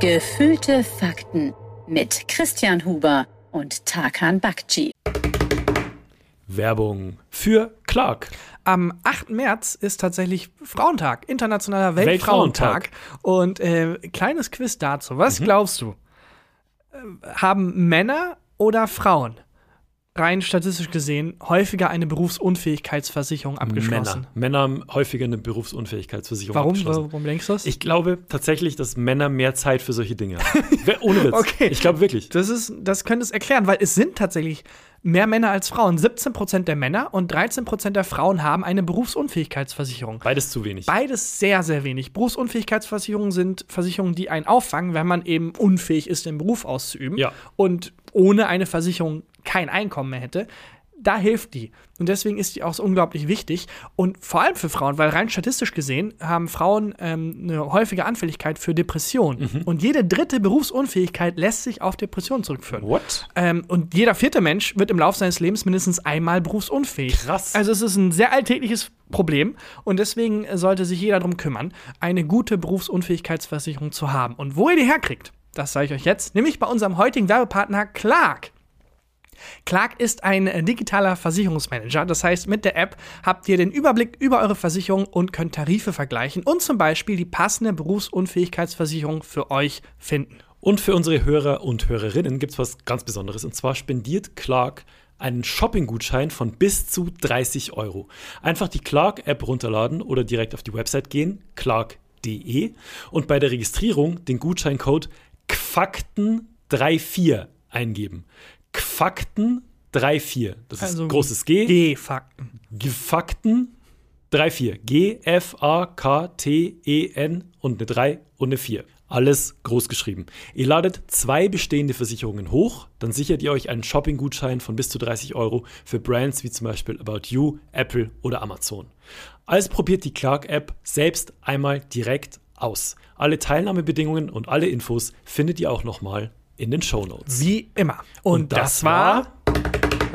Gefühlte Fakten mit Christian Huber und Tarkan Bakci. Werbung für Clark. Am 8. März ist tatsächlich Frauentag, internationaler Weltfrauentag. Und äh, kleines Quiz dazu. Was glaubst du? Äh, Haben Männer oder Frauen rein statistisch gesehen häufiger eine Berufsunfähigkeitsversicherung abgeschlossen? Männer. Männer haben häufiger eine Berufsunfähigkeitsversicherung Warum? abgeschlossen. Warum denkst du das? Ich glaube tatsächlich, dass Männer mehr Zeit für solche Dinge haben. Ohne Witz. Okay. Ich glaube wirklich. Das, ist, das könnte es erklären, weil es sind tatsächlich mehr Männer als Frauen. 17% der Männer und 13% der Frauen haben eine Berufsunfähigkeitsversicherung. Beides zu wenig. Beides sehr, sehr wenig. Berufsunfähigkeitsversicherungen sind Versicherungen, die einen auffangen, wenn man eben unfähig ist, den Beruf auszuüben Ja. und ohne eine Versicherung kein Einkommen mehr hätte. Da hilft die. Und deswegen ist die auch so unglaublich wichtig. Und vor allem für Frauen, weil rein statistisch gesehen haben Frauen ähm, eine häufige Anfälligkeit für Depressionen. Mhm. Und jede dritte Berufsunfähigkeit lässt sich auf Depressionen zurückführen. What? Ähm, und jeder vierte Mensch wird im Laufe seines Lebens mindestens einmal berufsunfähig. Krass. Also es ist ein sehr alltägliches Problem und deswegen sollte sich jeder darum kümmern, eine gute Berufsunfähigkeitsversicherung zu haben. Und wo ihr die herkriegt, das sage ich euch jetzt, nämlich bei unserem heutigen Werbepartner Clark. Clark ist ein äh, digitaler Versicherungsmanager. Das heißt, mit der App habt ihr den Überblick über eure Versicherung und könnt Tarife vergleichen und zum Beispiel die passende Berufsunfähigkeitsversicherung für euch finden. Und für unsere Hörer und Hörerinnen gibt es was ganz Besonderes. Und zwar spendiert Clark einen Shopping-Gutschein von bis zu 30 Euro. Einfach die Clark-App runterladen oder direkt auf die Website gehen, clark.de, und bei der Registrierung den Gutscheincode QFAKTEN34 eingeben. QFAKTEN34. Das ist Also großes G. G-Fakten. Gefakten 3-4. G-F-A-K-T-E-N und eine 3 und eine 4. Alles groß geschrieben. Ihr ladet zwei bestehende Versicherungen hoch, dann sichert ihr euch einen Shopping-Gutschein von bis zu 30 Euro für Brands wie zum Beispiel About You, Apple oder Amazon. Also probiert die Clark-App selbst einmal direkt aus. Alle Teilnahmebedingungen und alle Infos findet ihr auch nochmal in den Show Notes. Wie immer. Und, das, war äh,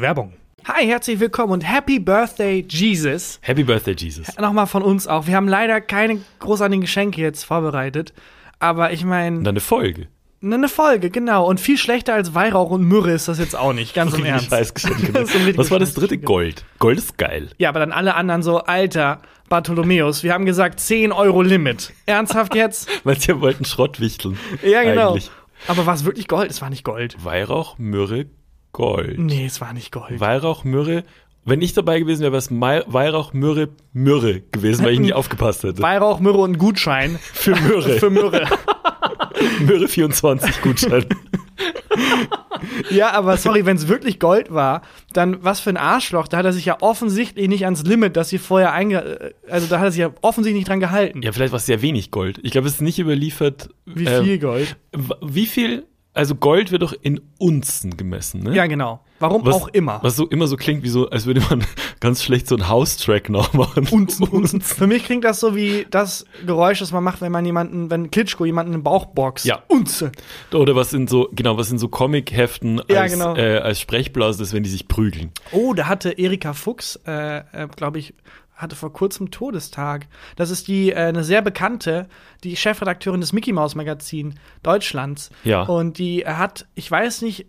Werbung. Hi, herzlich willkommen und Happy Birthday, Jesus. Happy Birthday, Jesus. Nochmal von uns auch. Wir haben leider keine großartigen Geschenke jetzt vorbereitet. Aber ich meine, Und eine Folge. eine Folge, genau. Und viel schlechter als Weihrauch und Myrrhe ist das jetzt auch nicht, ganz im Ernst. Scheißgeschenke. Das ist ein Was war das dritte? Scheißgeschenk. Gold. Gold ist geil. Ja, aber dann alle anderen so, Alter, Bartholomäus, wir haben gesagt 10 Euro Limit. Ernsthaft jetzt? Weil sie wollten Schrott wichteln. Ja, genau. Eigentlich. Aber war es wirklich Gold? Es war nicht Gold. Weihrauch, Myrrhe, Gold. Nee, es war nicht Gold. Weihrauch, Myrrhe. Wenn ich dabei gewesen wäre, wäre es Weihrauch, Myrrhe, Myrrhe gewesen, weil ich nicht aufgepasst hätte. Weihrauch, Myrrhe und ein Gutschein. Für Myrrhe. Für Myrrhe. Myrrhe 24 Gutschein. Ja, aber sorry, wenn es wirklich Gold war, dann was für ein Arschloch. Da hat er sich ja offensichtlich nicht ans Limit, das sie vorher einge... äh, Also da hat er sich ja offensichtlich nicht dran gehalten. ja, vielleicht war es sehr wenig Gold. Ich glaube, es ist nicht überliefert. Wie äh, viel Gold? w- Wie viel? Also Gold wird doch in Unzen gemessen, ne? Ja, genau. Warum was, auch immer. Was so immer so klingt, wie so, als würde man ganz schlecht so einen House-Track nachmachen. Unzen, Unzen. Für mich klingt das so wie das Geräusch, das man macht, wenn man jemanden, wenn Klitschko jemanden im Bauch boxt. Ja. Unze. Oder was in so, genau, was in so Comic-Heften Ja, als, genau. äh, als Sprechblase ist, wenn die sich prügeln. Oh, da hatte Erika Fuchs, äh, äh, glaube ich, hatte vor kurzem Todestag. Das ist die äh, eine sehr bekannte, die Chefredakteurin des Mickey Mouse Magazin Deutschlands. Ja. Und die hat, ich weiß nicht,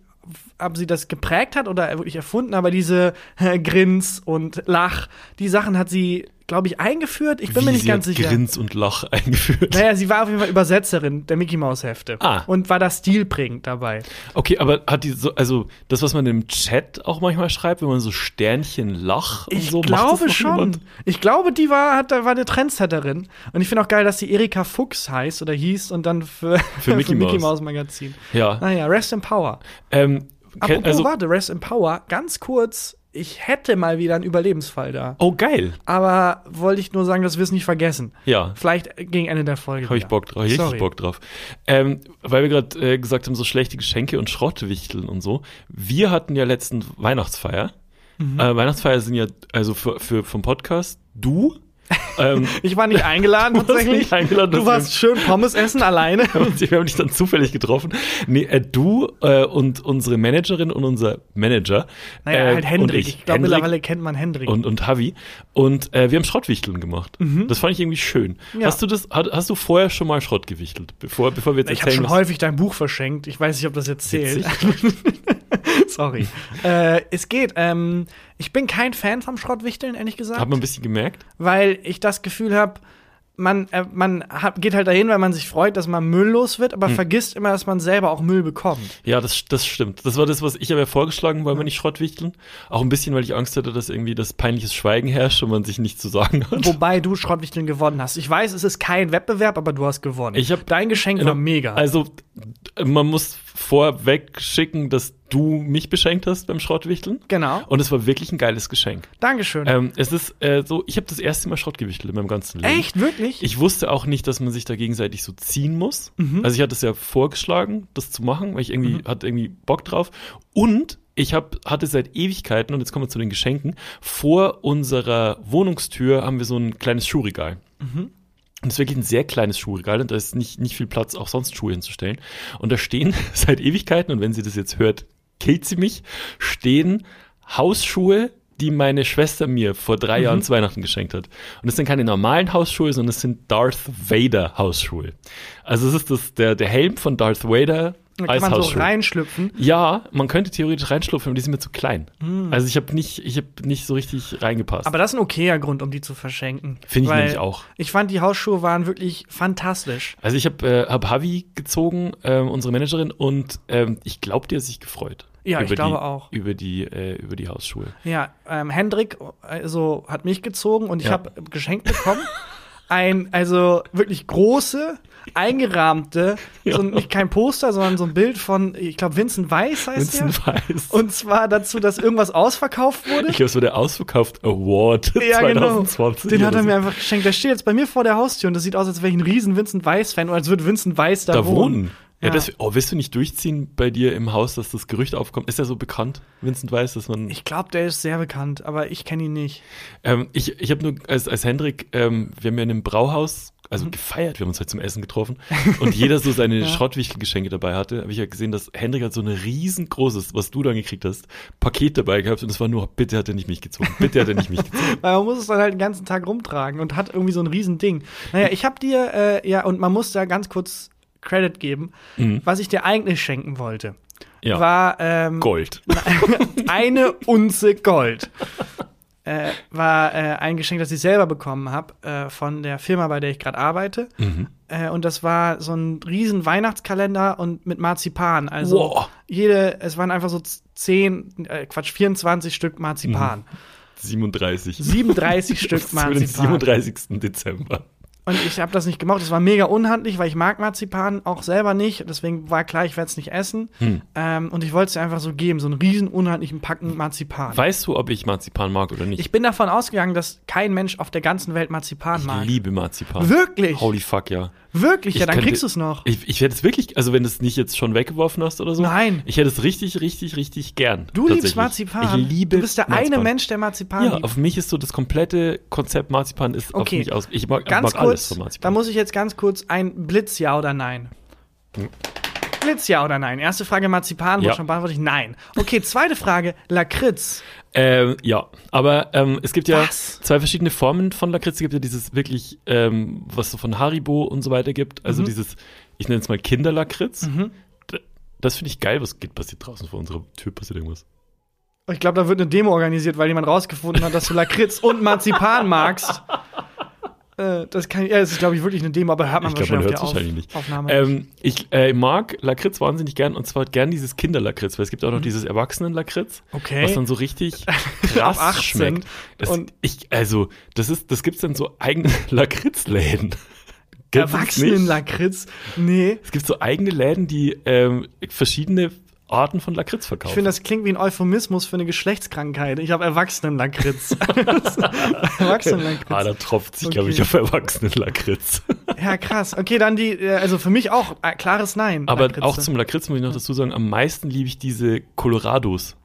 ob sie das geprägt hat oder wirklich erfunden, aber diese äh, Grins und Lach, die Sachen hat sie, glaube ich, eingeführt. Ich bin Wie mir nicht sie ganz hat sicher. Grins und Lach eingeführt. Naja, sie war auf jeden Fall Übersetzerin der Mickey Mouse Hefte Ah. und war da stilprägend dabei. Okay, aber hat die so, also das, was man im Chat auch manchmal schreibt, wenn man so Sternchen Lach und Ich so macht glaube schon. jemand? Ich glaube, die war, hat, war eine Trendsetterin. Und ich finde auch geil, dass sie Erika Fuchs heißt oder hieß und dann für, Für Mickey Mouse. Mouse Magazin. Ja. Naja, Rest in Power. Ähm, Apropos, also, warte, Rest in Power, ganz kurz. Ich hätte mal wieder einen Überlebensfall da. oh geil. Aber wollte ich nur sagen, dass wir es nicht vergessen. Ja. Vielleicht gegen Ende der Folge. Habe ich. Bock drauf, richtig Sorry. Bock drauf. Ähm, weil wir gerade äh, gesagt haben, so schlechte Geschenke und Schrottwichteln und so. Wir hatten ja letzten Weihnachtsfeier. Mhm. Äh, Weihnachtsfeier sind ja, also für, für vom Podcast, du ähm, Ich war nicht eingeladen tatsächlich. nicht eingeladen, du warst schön Pommes essen alleine. wir haben dich dann zufällig getroffen. Nee, äh, du äh, und unsere Managerin und unser Manager. Naja, äh, halt Hendrik. Ich, ich, glaube, mittlerweile kennt man Hendrik. und, und Havi. Und äh, wir haben Schrottwichteln gemacht. Das fand ich irgendwie schön. Mhm. Ja. Hast du das, hast, hast du vorher schon mal Schrott gewichtelt? Bevor, bevor wir jetzt ich habe schon häufig dein Buch verschenkt. Ich weiß nicht, ob das jetzt zählt. Sorry. äh, es geht. Ähm, ich bin kein Fan vom Schrottwichteln, ehrlich gesagt. Hat man ein bisschen gemerkt? weil ich das Gefühl habe, man, äh, man hat, geht halt dahin, weil man sich freut, dass man Müll los wird, Hm. aber vergisst immer, dass man selber auch Müll bekommt. Ja, das, das stimmt. Das war das, was ich aber vorgeschlagen, wollen wir nicht Schrottwichteln. Auch ein bisschen, weil ich Angst hatte, dass irgendwie das peinliches Schweigen herrscht und man sich nichts zu sagen hat. Wobei du Schrottwichteln gewonnen hast. Ich weiß, es ist kein Wettbewerb, aber du hast gewonnen. Ich hab- Dein Geschenk war mega. Also, man muss vorweg schicken, dass du mich beschenkt hast beim Schrottwichteln. genau. Und es war wirklich ein geiles Geschenk. Dankeschön. Ähm, es ist äh, so, ich habe das erste Mal Schrott gewichtelt in meinem ganzen Leben. Echt? Wirklich? Ich wusste auch nicht, dass man sich da gegenseitig so ziehen muss. Mhm. Also ich hatte es ja vorgeschlagen, das zu machen, weil ich irgendwie hatte irgendwie Bock drauf. Und ich hab, hatte seit Ewigkeiten, und jetzt kommen wir zu den Geschenken, vor unserer Wohnungstür haben wir so ein kleines Schuhregal. Mhm. Es ist wirklich ein sehr kleines Schuhregal und da ist nicht, nicht viel Platz, auch sonst Schuhe hinzustellen. Und da stehen seit Ewigkeiten, und wenn sie das jetzt hört, killt sie mich, stehen Hausschuhe, die meine Schwester mir vor drei Jahren zu Weihnachten geschenkt hat. Und das sind keine normalen Hausschuhe, sondern es sind Darth Vader Hausschuhe. Also es ist das, der, der Helm von Darth Vader da als kann man so reinschlüpfen. Ja, man könnte theoretisch reinschlupfen, aber die sind mir zu klein. Also ich habe nicht, ich habe nicht so richtig reingepasst. Aber das ist ein okayer Grund, um die zu verschenken. Finde ich nämlich auch. Ich fand, die Hausschuhe waren wirklich fantastisch. Also ich habe äh, hab Havi gezogen, ähm, unsere Managerin, und ähm, ich glaube, die hat sich gefreut. Ja, ich glaube die, auch. Über die, äh, über die Hausschuhe. Ja, ähm, Hendrik also, hat mich gezogen und ich Ja. habe geschenkt bekommen. Ein, also wirklich große, eingerahmte, so ein, nicht kein Poster, sondern so ein Bild von, ich glaube, Vincent Weiss heißt Vincent der. Weiss. Und zwar dazu, dass irgendwas ausverkauft wurde. Ich glaube, es war der Ausverkauft Award ja, genau. 2020. Den hat er so. mir einfach geschenkt. Der steht jetzt bei mir vor der Haustür und das sieht aus, als wäre ich ein riesen Vincent Weiss-Fan oder als würde Vincent Weiss da, da wohnen. Ja, Ja. das, oh, willst du nicht durchziehen bei dir im Haus, dass das Gerücht aufkommt? Ist er so bekannt, Vincent Weiss, dass man. Ich glaube, der ist sehr bekannt, aber ich kenne ihn nicht. Ähm, ich ich habe nur als, als Hendrik, ähm, wir haben ja in einem Brauhaus, Mhm. also gefeiert, wir haben uns halt zum Essen getroffen und jeder so seine Schrottwichtelgeschenke dabei hatte, habe ich ja gesehen, dass Hendrik hat so ein riesengroßes, was du dann gekriegt hast, Paket dabei gehabt und es war nur, bitte hat er nicht mich gezogen, bitte hat er nicht mich gezogen. Weil man muss es dann halt den ganzen Tag rumtragen und hat irgendwie so ein riesen Ding. Naja, ich habe dir, äh, ja, und man muss da ganz kurz Credit geben, was ich dir eigentlich schenken wollte. Ja, War ähm, Gold. eine Unze Gold. Äh, war äh, ein Geschenk, das ich selber bekommen habe äh, von der Firma, bei der ich gerade arbeite. Mhm. Äh, und das war so ein riesen Weihnachtskalender und mit Marzipan. Also Wow. jede, es waren einfach so zehn, äh, Quatsch, 24 Stück Marzipan. 37. 37 Stück Für den Marzipan. 37. Dezember. Und ich habe das nicht gemacht. Das war mega unhandlich, weil ich mag Marzipan auch selber nicht. Deswegen war klar, ich werde es nicht essen. Hm. Ähm, und ich wollte es dir einfach so geben, so einen riesen unhandlichen Packen Marzipan. Weißt du, ob ich Marzipan mag oder nicht? Ich bin davon ausgegangen, dass kein Mensch auf der ganzen Welt Marzipan Ich mag. liebe Marzipan. Wirklich? Holy fuck, ja. Wirklich? Ja, dann könnte- kriegst du es noch. Ich, ich werde es wirklich, also wenn du es nicht jetzt schon weggeworfen hast oder so. Nein. Ich hätte es richtig, richtig, richtig gern. Du liebst. Marzipan. Ich liebe Du bist der Marzipan. eine Mensch, der Marzipan Ja, liebt. auf mich ist so das komplette Konzept Marzipan ist auf Okay. mich aus. Ich mag, Ganz mag alles kurz, von da Marzipan. muss ich jetzt ganz kurz ein Blitz, ja oder nein. Blitz, ja oder nein? Erste Frage Marzipan, wurde Ja. schon beantwortet. Nein. Okay, zweite Frage, Lakritz. Ähm, ja, aber ähm, es gibt ja Was? zwei verschiedene Formen von Lakritz. Es gibt ja dieses wirklich, ähm, was so von Haribo und so weiter gibt. Also Mhm. dieses, ich nenne es mal Kinderlakritz. D- Das finde ich geil. Was geht passiert draußen vor unserer Tür? Passiert irgendwas? Ich glaube, da wird eine Demo organisiert, weil jemand rausgefunden hat, dass du Lakritz und Marzipan magst. Äh, das kann, ja, das ist, glaube ich, wirklich eine Demo, aber hört man Ich glaube, man wahrscheinlich hört auf wahrscheinlich nicht. Auf Aufnahme. nicht. Ähm, ich äh, mag Lakritz wahnsinnig gern und zwar gern dieses Kinderlakritz, weil es gibt auch noch dieses Erwachsenen-Lakritz, Mhm. Okay. was dann so richtig krass Ab 18. schmeckt. Das, Und- ich, also, das ist, das gibt's dann so eigene Lakritzläden. Nicht? Erwachsenen-Lakritz? Nee. Es gibt so eigene Läden, die ähm, verschiedene Arten von Lakritz verkaufen. Ich finde, das klingt wie ein Euphemismus für eine Geschlechtskrankheit. Ich habe Erwachsenen-Lakritz. Erwachsenen-Lakritz. ah, da tropft sich, glaube ich, Okay. auf Erwachsenen-Lakritz. Ja, krass. Okay, dann die, äh, also für mich auch äh, klares Nein. Aber Lakritze. auch zum Lakritz muss ich noch dazu sagen, am meisten liebe ich diese Colorados.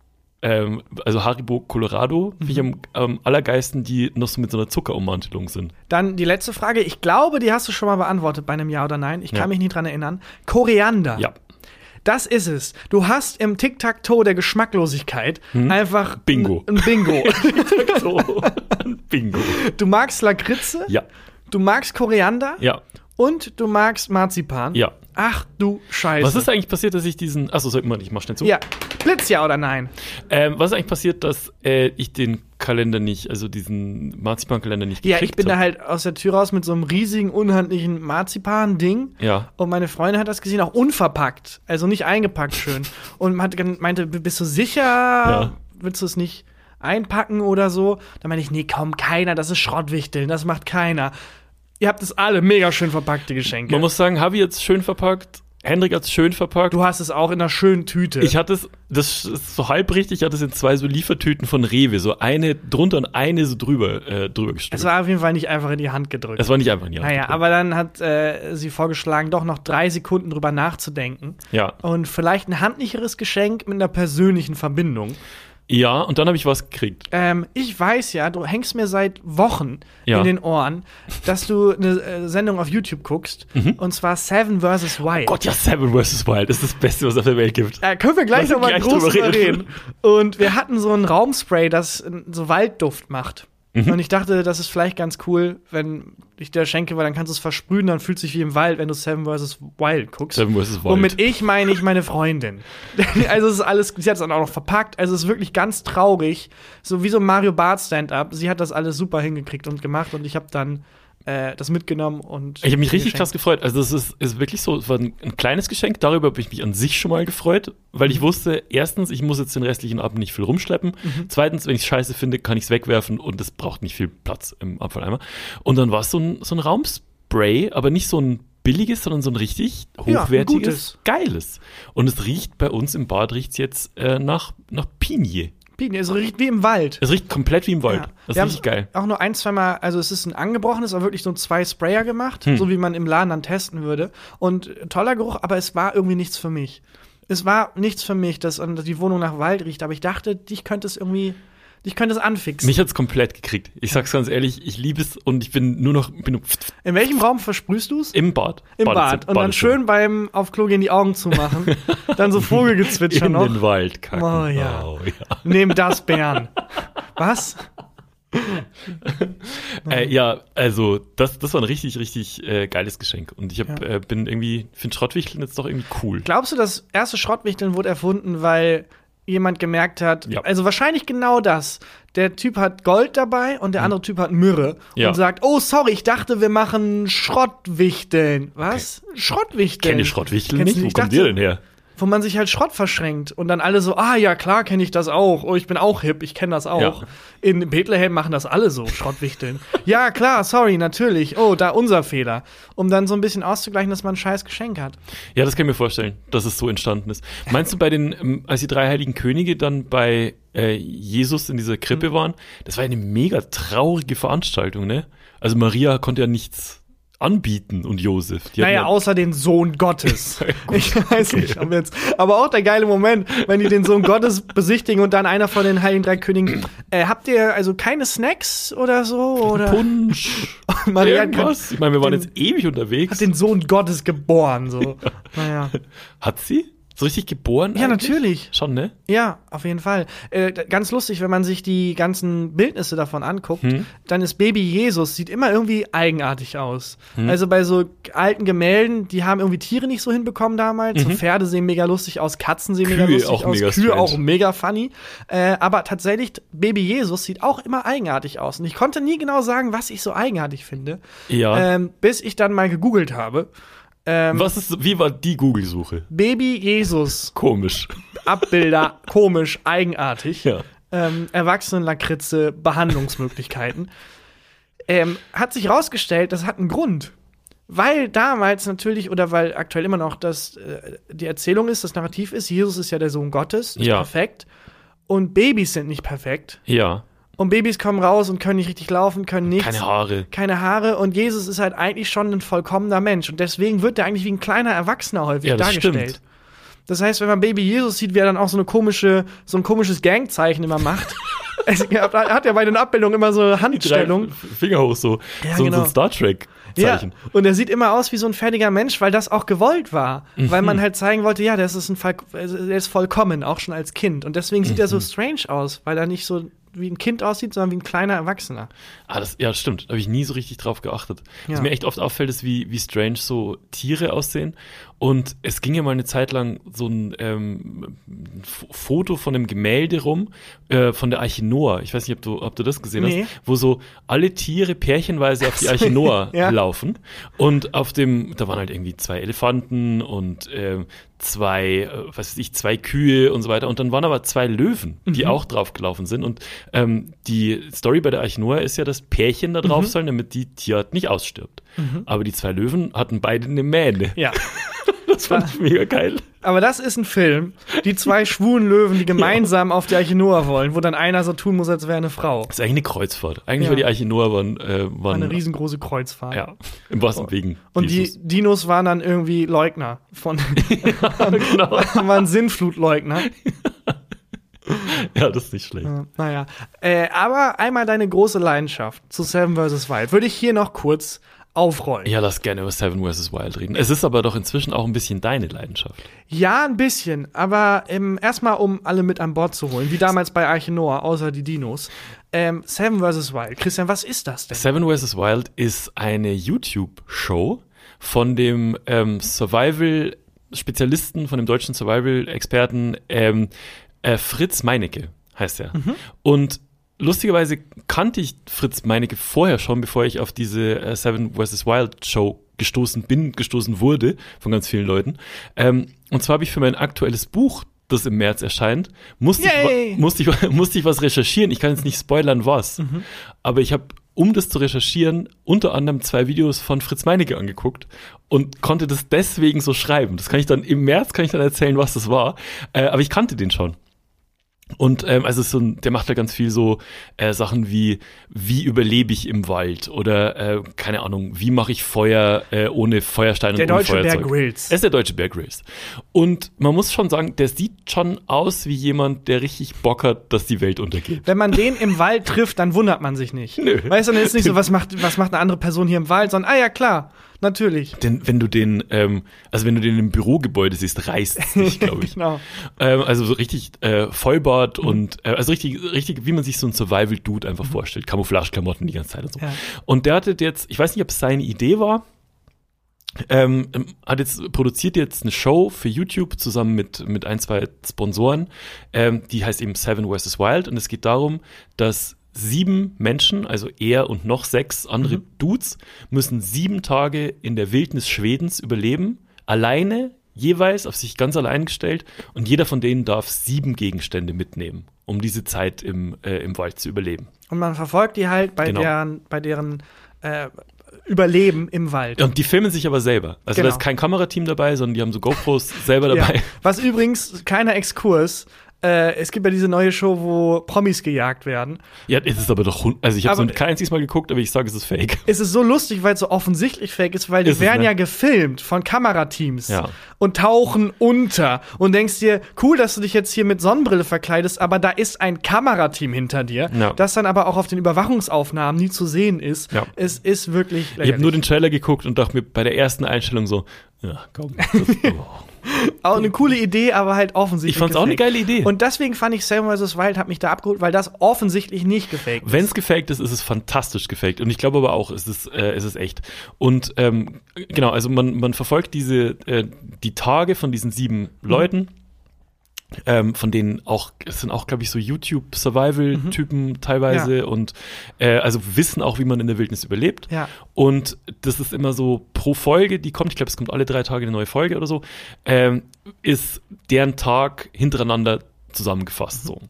ähm, also Haribo Colorado, finde ich am, am allergeisten, die noch so mit so einer Zuckerummantelung sind. Dann die letzte Frage. Ich glaube, die hast du schon mal beantwortet bei einem Ja oder Nein. Ich kann Ja. mich nicht dran erinnern. Koriander. Ja. Das ist es. Du hast im Tic-Tac-Toe der Geschmacklosigkeit einfach Hm? Bingo. Ein, Bingo. Bingo. du magst Lakritze, Ja, du magst Koriander ja, und du magst Marzipan. ja. Ach du Scheiße. Was ist eigentlich passiert, dass ich diesen. Achso, soll man, ich mach schnell zu. Ja, Blitz ja oder nein? Ähm, was ist eigentlich passiert, dass äh, ich den Kalender nicht, also diesen Marzipan-Kalender nicht Ja, gekriegt ich bin da hab? halt aus der Tür raus mit so einem riesigen, unhandlichen Marzipan-Ding. Ja. Und meine Freundin hat das gesehen, auch unverpackt. Also nicht eingepackt schön. Und hat, meinte, bist du sicher? Willst du es nicht einpacken oder so? Da meinte ich, nee, komm, keiner, das ist Schrottwichteln, das macht keiner. Ihr habt es alle mega schön verpackte Geschenke. Man muss sagen, Habi jetzt schön verpackt, Hendrik hat es schön verpackt. du hast es auch in einer schönen Tüte. Ich hatte es, das ist so halb richtig, ich hatte es in zwei so Liefertüten von Rewe, so eine drunter und eine so drüber, äh, drüber es gestülpt. war auf jeden Fall nicht einfach in die Hand gedrückt. Es war nicht einfach in die Hand naja, gedrückt. aber dann hat äh, sie vorgeschlagen, doch noch drei Sekunden drüber nachzudenken. Ja. Und vielleicht ein handlicheres Geschenk mit einer persönlichen Verbindung. Ja, und dann habe ich was gekriegt. Ähm, ich weiß ja, du hängst mir seit Wochen Ja. in den Ohren, dass du eine äh, Sendung auf YouTube guckst. Und zwar Seven vs. Wild. Mhm. Gott, ja, Seven vs. Wild, das ist das Beste, was es auf der Welt gibt. Äh, können wir gleich nochmal groß drüber reden. reden. Und wir hatten so ein Raumspray, das so Waldduft macht. Mhm. Und ich dachte, das ist vielleicht ganz cool, wenn ich dir schenke, weil dann kannst du es versprühen, dann fühlt es sich wie im Wald, wenn du Seven vs. Wild guckst. Seven vs. Wild. Und mit ich meine ich meine Freundin. also es ist alles, sie hat es dann auch noch verpackt. Also es ist wirklich ganz traurig. So wie so ein Mario Bart Stand-up. Sie hat das alles super hingekriegt und gemacht und ich habe dann äh, das mitgenommen und. Ich habe mich richtig geschenkt. krass gefreut. Also es ist, ist wirklich so, es war ein, ein kleines Geschenk. Darüber habe ich mich an sich schon mal gefreut, weil Mhm. ich wusste, erstens, ich muss jetzt den restlichen Abend nicht viel rumschleppen. Mhm. Zweitens, wenn ich scheiße finde, kann ich es wegwerfen und es braucht nicht viel Platz im Abfalleimer. Und dann war es so ein, so ein Raumspray, aber nicht so ein billiges, sondern so ein richtig Ja, ein hochwertiges, geiles. Und es riecht bei uns im Bad riecht's jetzt äh, nach, nach Pinie. Bienen, es riecht wie im Wald. Es riecht komplett wie im Wald. Ja. Das ist richtig geil. Auch nur ein, zwei Mal, also es ist ein angebrochenes, aber wirklich so zwei Sprayer gemacht, Hm. so wie man im Laden dann testen würde. Und toller Geruch, aber es war irgendwie nichts für mich. Es war nichts für mich, dass, dass die Wohnung nach Wald riecht, aber ich dachte, dich könnte es irgendwie, dich könnte es anfixen. Mich hat's komplett gekriegt. Ich sag's ganz ehrlich, ich liebe es und ich bin nur noch bin nur In welchem Raum versprühst du es? im Bad. Im Bad. Und dann schön beim auf Klo gehen die Augen zumachen. dann so Vogelgezwitscher in noch. den Wald kacken. Oh ja. Oh, ja. Neben das Bären. Was? Äh, ja, also das, das war ein richtig, richtig äh, geiles Geschenk. Und ich hab, Ja. äh, bin irgendwie, finde Schrottwichteln jetzt doch irgendwie cool. Glaubst du, das erste Schrottwichteln wurde erfunden, weil jemand gemerkt hat, Ja. also wahrscheinlich genau das. Der Typ hat Gold dabei und der andere Typ hat Myrrhe. Ja. und sagt, oh sorry, ich dachte, wir machen Schrottwichteln. Was? Schrottwichteln? Kenne Schrottwichteln nicht? Wo kommt ihr denn her? Wo man sich halt Schrott verschränkt und dann alle so, ah ja, klar kenne ich das auch. Oh, ich bin auch hip, ich kenne das auch. Ja. In Bethlehem machen das alle so, Schrottwichteln. ja, klar, sorry, natürlich. Oh, da unser Fehler. Um dann so ein bisschen auszugleichen, dass man ein scheiß Geschenk hat. Ja, das kann ich mir vorstellen, dass es so entstanden ist. Meinst du bei den, ähm, als die drei heiligen Könige dann bei äh, Jesus in dieser Mhm. Krippe waren, das war eine mega traurige Veranstaltung, ne? Also Maria konnte ja nichts anbieten und Josef. Die Naja, ja, außer den Sohn Gottes. ich weiß nicht, ob jetzt. Aber auch der geile Moment, wenn die den Sohn Gottes besichtigen und dann einer von den Heiligen Drei Königen. Äh, habt ihr also keine Snacks oder so? Oder? Punsch, Maria irgendwas. Ich meine, wir waren den- jetzt ewig unterwegs. hat den Sohn Gottes geboren. So. Naja. Hat sie? So richtig geboren? Ja, eigentlich? natürlich. Schon, ne? Ja, auf jeden Fall. Äh, ganz lustig, wenn man sich die ganzen Bildnisse davon anguckt, Hm. dann ist Baby Jesus, sieht immer irgendwie eigenartig aus. Hm. Also bei so alten Gemälden, die haben irgendwie Tiere nicht so hinbekommen damals. So Pferde sehen mega lustig aus, Katzen sehen mega Mhm. Kühe lustig auch aus, mega Kühe strange. auch mega funny. Äh, aber tatsächlich, Baby Jesus sieht auch immer eigenartig aus. Und ich konnte nie genau sagen, was ich so eigenartig finde, Ja. ähm, bis ich dann mal gegoogelt habe. Ähm, Was ist, wie war die Google-Suche? Baby Jesus, Komisch. Abbilder, komisch, eigenartig Ja. ähm, Erwachsenen-Lakritze Behandlungsmöglichkeiten. ähm, hat sich rausgestellt, das hat einen Grund. Weil damals natürlich, oder weil aktuell immer noch das, äh, die Erzählung ist, das Narrativ ist, Jesus ist ja der Sohn Gottes, ist Ja. perfekt. Und Babys sind nicht perfekt. Ja. Und Babys kommen raus und können nicht richtig laufen, können nichts. Keine Haare. Keine Haare. Und Jesus ist halt eigentlich schon ein vollkommener Mensch. Und deswegen wird er eigentlich wie ein kleiner Erwachsener häufig Ja, das dargestellt. stimmt. Das heißt, wenn man Baby Jesus sieht, wie er dann auch so eine komische, so ein komisches Gangzeichen immer macht. es hat ja bei den Abbildungen immer so Handstellung. Finger hoch so. Ja, so, genau. so ein Star Trek. Zeichen. Ja, und er sieht immer aus wie so ein fertiger Mensch, weil das auch gewollt war. Mhm. Weil man halt zeigen wollte, ja, das ist ein Fall, er ist vollkommen, auch schon als Kind. Und deswegen sieht er Mhm. so strange aus, weil er nicht so wie ein Kind aussieht, sondern wie ein kleiner Erwachsener. Ah, das, ja, das stimmt. Da habe ich nie so richtig drauf geachtet. Ja. Was mir echt oft auffällt, ist, wie, wie strange so Tiere aussehen. Und es ging ja mal eine Zeit lang so ein ähm, Foto von einem Gemälde rum, äh, von der Arche Noah. Ich weiß nicht, ob du, ob du das gesehen Nee. hast, wo so alle Tiere pärchenweise auf die Arche Noah Ja. laufen. Und auf dem, da waren halt irgendwie zwei Elefanten und ähm, zwei, äh, was weiß ich, zwei Kühe und so weiter. Und dann waren aber zwei Löwen, die Mhm. auch drauf gelaufen sind. Und ähm, die Story bei der Arche Noah ist ja, dass Pärchen da Mhm. drauf sollen, damit die Tierart nicht ausstirbt. Aber die zwei Löwen hatten beide eine Mähne. Ja. Das fand ich mega geil. Aber das ist ein Film, die zwei schwulen Löwen, die gemeinsam auf die Arche Noah wollen, wo dann einer so tun muss, als wäre eine Frau. Das ist eigentlich eine Kreuzfahrt. Eigentlich Ja. war die Arche Noah waren, äh, waren Eine riesengroße Kreuzfahrt. ja, im wahrsten Wegen. Und die. Dinos waren dann irgendwie Leugner von genau. waren Sinnflutleugner. Ja, das ist nicht schlecht. Ja, naja. Äh, aber einmal deine große Leidenschaft zu Seven vs. Wild würde ich hier noch kurz aufrollen. Ja, lass gerne über Seven vs. Wild reden. Es ist aber doch inzwischen auch ein bisschen deine Leidenschaft. Ja, ein bisschen. Aber ähm, erstmal, um alle mit an Bord zu holen, wie damals bei Arche Noah, außer die Dinos. Ähm, Seven vs. Wild. Christian, was ist das denn? Seven vs. Wild ist eine YouTube-Show von dem ähm, Survival-Spezialisten, von dem deutschen Survival-Experten ähm, äh, Fritz Meinecke, heißt er. Und lustigerweise kannte ich Fritz Meinecke vorher schon, bevor ich auf diese äh, Seven vs. Wild Show gestoßen bin, gestoßen wurde von ganz vielen Leuten. Ähm, und zwar habe ich für mein aktuelles Buch, das im März erscheint, musste ich, Yay! musste, ich, musste ich was recherchieren. Ich kann jetzt nicht spoilern, was. Aber ich habe, um das zu recherchieren, unter anderem zwei Videos von Fritz Meinecke angeguckt und konnte das deswegen so schreiben. Das kann ich dann im März kann ich dann erzählen, was das war. Äh, aber ich kannte den schon. Und ähm, also so ein, der macht da ganz viel so äh, Sachen wie wie überlebe ich im Wald oder äh, keine Ahnung wie mache ich Feuer äh, ohne Feuerstein Der und ohne deutsche Bear Feuerzeug. Grylls. Er ist der deutsche Bear Grylls. Und man muss schon sagen, der sieht schon aus wie jemand, der richtig Bock hat, dass die Welt untergeht. Wenn man den im Wald trifft, dann wundert man sich nicht. Nö. Weißt du, dann ist nicht so, was macht, was macht eine andere Person hier im Wald, sondern, ah ja, klar, natürlich. Denn wenn du den, ähm, also wenn du den im Bürogebäude siehst, reißt es dich, glaube ich. Genau. Ähm, also so richtig äh, Vollbart und äh, also richtig, richtig, wie man sich so ein Survival-Dude einfach vorstellt. Camouflage-Klamotten die ganze Zeit und so. Ja. Und der hatte jetzt, ich weiß nicht, ob es seine Idee war, ähm, ähm, hat jetzt produziert jetzt eine Show für YouTube zusammen mit mit ein zwei Sponsoren, ähm, die heißt eben Seven vs Wild und es geht darum, dass sieben Menschen, also er und noch sechs andere Dudes, müssen sieben Tage in der Wildnis Schwedens überleben, alleine jeweils auf sich ganz allein gestellt und jeder von denen darf sieben Gegenstände mitnehmen, um diese Zeit im äh, im Wald zu überleben. Und man verfolgt die halt bei Genau. deren, bei deren äh, Überleben im Wald. Und die filmen sich aber selber. Also Genau. da ist kein Kamerateam dabei, sondern die haben so GoPros selber Ja. dabei. Was übrigens, kleiner Exkurs, äh, es gibt ja diese neue Show, wo Promis gejagt werden. Ja, es ist aber doch, also ich habe so kein einziges Mal geguckt, aber ich sage, es ist fake. Es ist so lustig, weil es so offensichtlich fake ist, weil die Ist es, werden ne? ja gefilmt von Kamerateams Ja. und tauchen unter und denkst dir, cool, dass du dich jetzt hier mit Sonnenbrille verkleidest, aber da ist ein Kamerateam hinter dir, Ja. das dann aber auch auf den Überwachungsaufnahmen nie zu sehen ist. Ja. Es ist wirklich Ich habe nur den Trailer geguckt und dachte mir bei der ersten Einstellung so, ja, komm. Das, oh. Auch eine coole Idee, aber halt offensichtlich. Ich fand's auch eine gefaked. geile Idee. Und deswegen fand ich Sam vs. Wild hat mich da abgeholt, weil das offensichtlich nicht gefaked ist. Wenn es gefaked ist, ist es fantastisch gefaked. Und ich glaube aber auch, es ist, äh, es ist echt. Und ähm, genau, also man, man verfolgt diese, äh, die Tage von diesen sieben Leuten. Ähm, von denen auch, es sind auch, glaube ich, so YouTube-Survival-Typen teilweise und äh, also wissen auch, wie man in der Wildnis überlebt. Ja. Und das ist immer so pro Folge, die kommt, ich glaube, es kommt alle drei Tage eine neue Folge oder so, ähm, ist deren Tag hintereinander zusammengefasst so.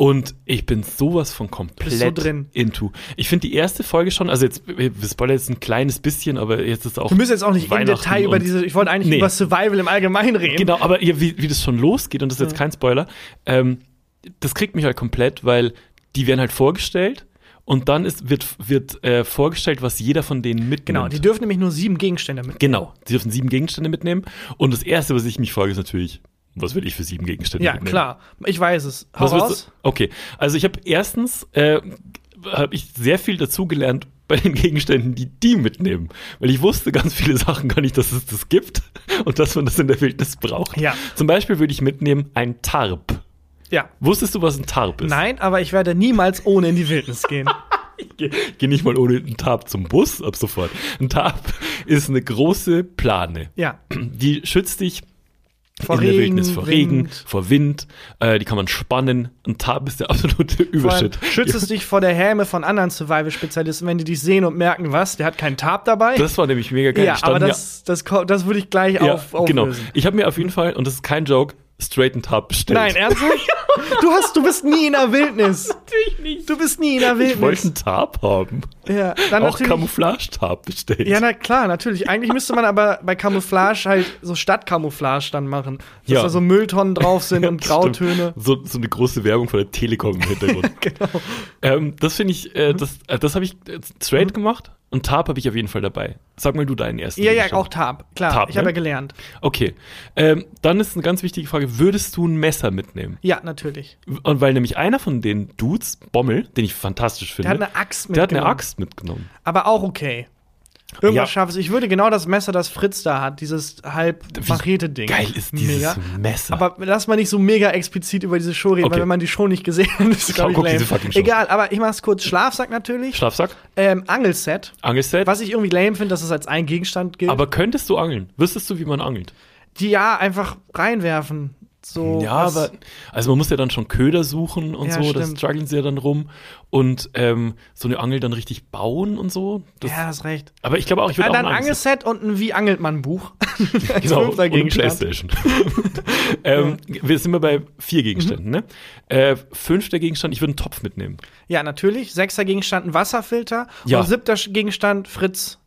Und ich bin sowas von komplett so drin. into. Ich finde die erste Folge schon, also jetzt, wir spoilern jetzt ein kleines bisschen, aber jetzt ist auch. Wir müssen jetzt auch nicht im Detail über diese, ich wollte eigentlich Nee. über Survival im Allgemeinen reden. Genau, aber ihr, wie, wie das schon losgeht, und das ist jetzt kein Spoiler, ähm, das kriegt mich halt komplett, weil die werden halt vorgestellt und dann ist, wird, wird äh, vorgestellt, was jeder von denen mitnimmt. Genau, die dürfen nämlich nur sieben Gegenstände mit. Genau, sie dürfen sieben Gegenstände mitnehmen. Und das Erste, was ich mich frage, ist natürlich, Was will ich für sieben Gegenstände Ja, mitnehmen? klar. Ich weiß es. Hau Was raus. Okay, also ich habe erstens äh, habe ich sehr viel dazugelernt bei den Gegenständen, die die mitnehmen, weil ich wusste ganz viele Sachen gar nicht, dass es das gibt und dass man das in der Wildnis braucht. Ja. Zum Beispiel würde ich mitnehmen ein Tarp. Ja. Wusstest du, was ein Tarp ist? Nein, aber ich werde niemals ohne in die Wildnis gehen. Geh, geh nicht mal ohne einen Tarp zum Bus ab sofort. Ein Tarp ist eine große Plane. Ja. Die schützt dich Vor in der Regen, Wildnis vor Regen, Wind. vor Wind. Äh, die kann man spannen. Ein Tarp ist der absolute Überschritt. schützt es dich vor der Häme von anderen Survival-Spezialisten, wenn die dich sehen und merken, was, der hat keinen Tarp dabei. Das war nämlich mega geil. ja, aber das, das, ko- das würde ich gleich ja, auf, genau. auflösen. Ich habe mir auf jeden Fall, und das ist kein Joke, straight einen Tarp bestellt. Nein, ernsthaft? Du hast, du bist nie in der Wildnis. natürlich nicht. Du bist nie in der Ich wollte Wildnis. einen Tarp haben. Ja, dann Auch. Camouflage-Tarp bestellt. Ja, na klar, natürlich. Eigentlich müsste man aber bei Camouflage halt so Stadtcamouflage dann machen. Dass Ja. da so Mülltonnen drauf sind und Grautöne. So, so eine große Werbung von der Telekom im Hintergrund. Genau. ähm, das finde ich, äh, das, äh, das habe ich äh, straight gemacht und Tarp habe ich auf jeden Fall dabei. Sag mal du deinen ersten. Ja, ja, auch Tarp. Klar, Tarp, ich habe ne? ja gelernt. Okay. Ähm, dann ist eine ganz wichtige Frage: Würdest du ein Messer mitnehmen? Ja, natürlich. Und weil nämlich einer von den Dudes, Bommel, den ich fantastisch finde, Der hat eine Axt der hat eine mitgenommen. Axt mitgenommen. Aber auch okay. Irgendwas Ja. scharfes. Ich würde genau das Messer, das Fritz da hat, dieses halb Wie Machete-Ding. Geil ist dieses Mega. Messer. Aber lass mal nicht so mega explizit über diese Show reden, Okay. weil wenn man die Show nicht gesehen hat, ist glaube ich, guck lame. diese fucking Show. Egal, aber ich mach's kurz. Schlafsack natürlich. Schlafsack, ähm, Angelset. Angelset. Was ich irgendwie lame finde, dass es als ein Gegenstand gilt. Aber könntest du angeln? Wüsstest du, wie man angelt? die ja einfach reinwerfen. So, Ja, was- aber also man muss ja dann schon Köder suchen und Ja, so, das stimmt. strugglen sie ja dann rum und ähm, so eine Angel dann richtig bauen und so. Das, Ja, hast recht. Aber ich glaube auch, ich würde Ah, auch dann ein Angelset und ein Wie angelt man Buch. Genau, und ein. Playstation. ähm, wir sind wir bei vier Gegenständen, ne? Äh, fünfter Gegenstand, ich würde einen Topf mitnehmen. Ja, natürlich. Sechster Gegenstand ein Wasserfilter. Ja. Und siebter Gegenstand Fritz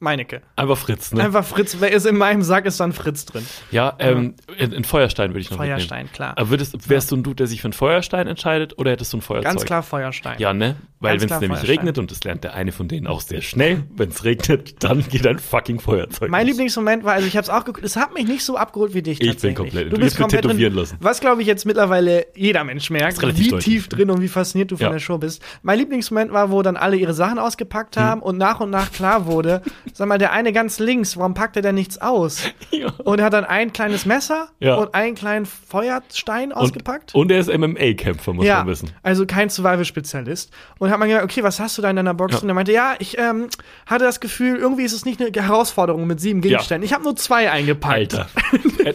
Meinecke. Einfach Fritz, ne? Einfach Fritz, wer ist in meinem Sack, ist dann Fritz drin. ja, ähm, ein ein Feuerstein würde ich noch Feuerstein, mitnehmen. klar. Aber würdest, wärst du ein Dude, der sich für einen Feuerstein entscheidet oder hättest du ein Feuerzeug? Ganz klar Feuerstein. Ja, ne? Weil wenn es nämlich Feuerstein. regnet, und das lernt der eine von denen auch sehr schnell, wenn es regnet, dann geht ein fucking Feuerzeug. Mein los. Lieblingsmoment war, also ich habe es auch geguckt, es hat mich nicht so abgeholt wie dich Ich bin komplett- du bist komplett tätowieren drin. lassen. Was glaube ich jetzt mittlerweile jeder Mensch merkt, wie deutlich. tief drin und wie fasziniert du von Ja. der Show bist. Mein Lieblingsmoment war, wo dann alle ihre Sachen ausgepackt Hm. haben und nach und nach klar wurde, sag mal, der eine ganz links, warum packt er denn nichts aus? Ja. Und er hat dann ein kleines Messer Ja. und einen kleinen Feuerstein ausgepackt. Und, und er ist MMA-Kämpfer, muss ja, man wissen. also kein Survival-Spezialist. Und hat man gesagt, okay, was hast du da in deiner Box? Und er meinte, ja, ich ähm, hatte das Gefühl, irgendwie ist es nicht eine Herausforderung mit sieben Gegenständen. Ich habe nur zwei eingepackt. Alter.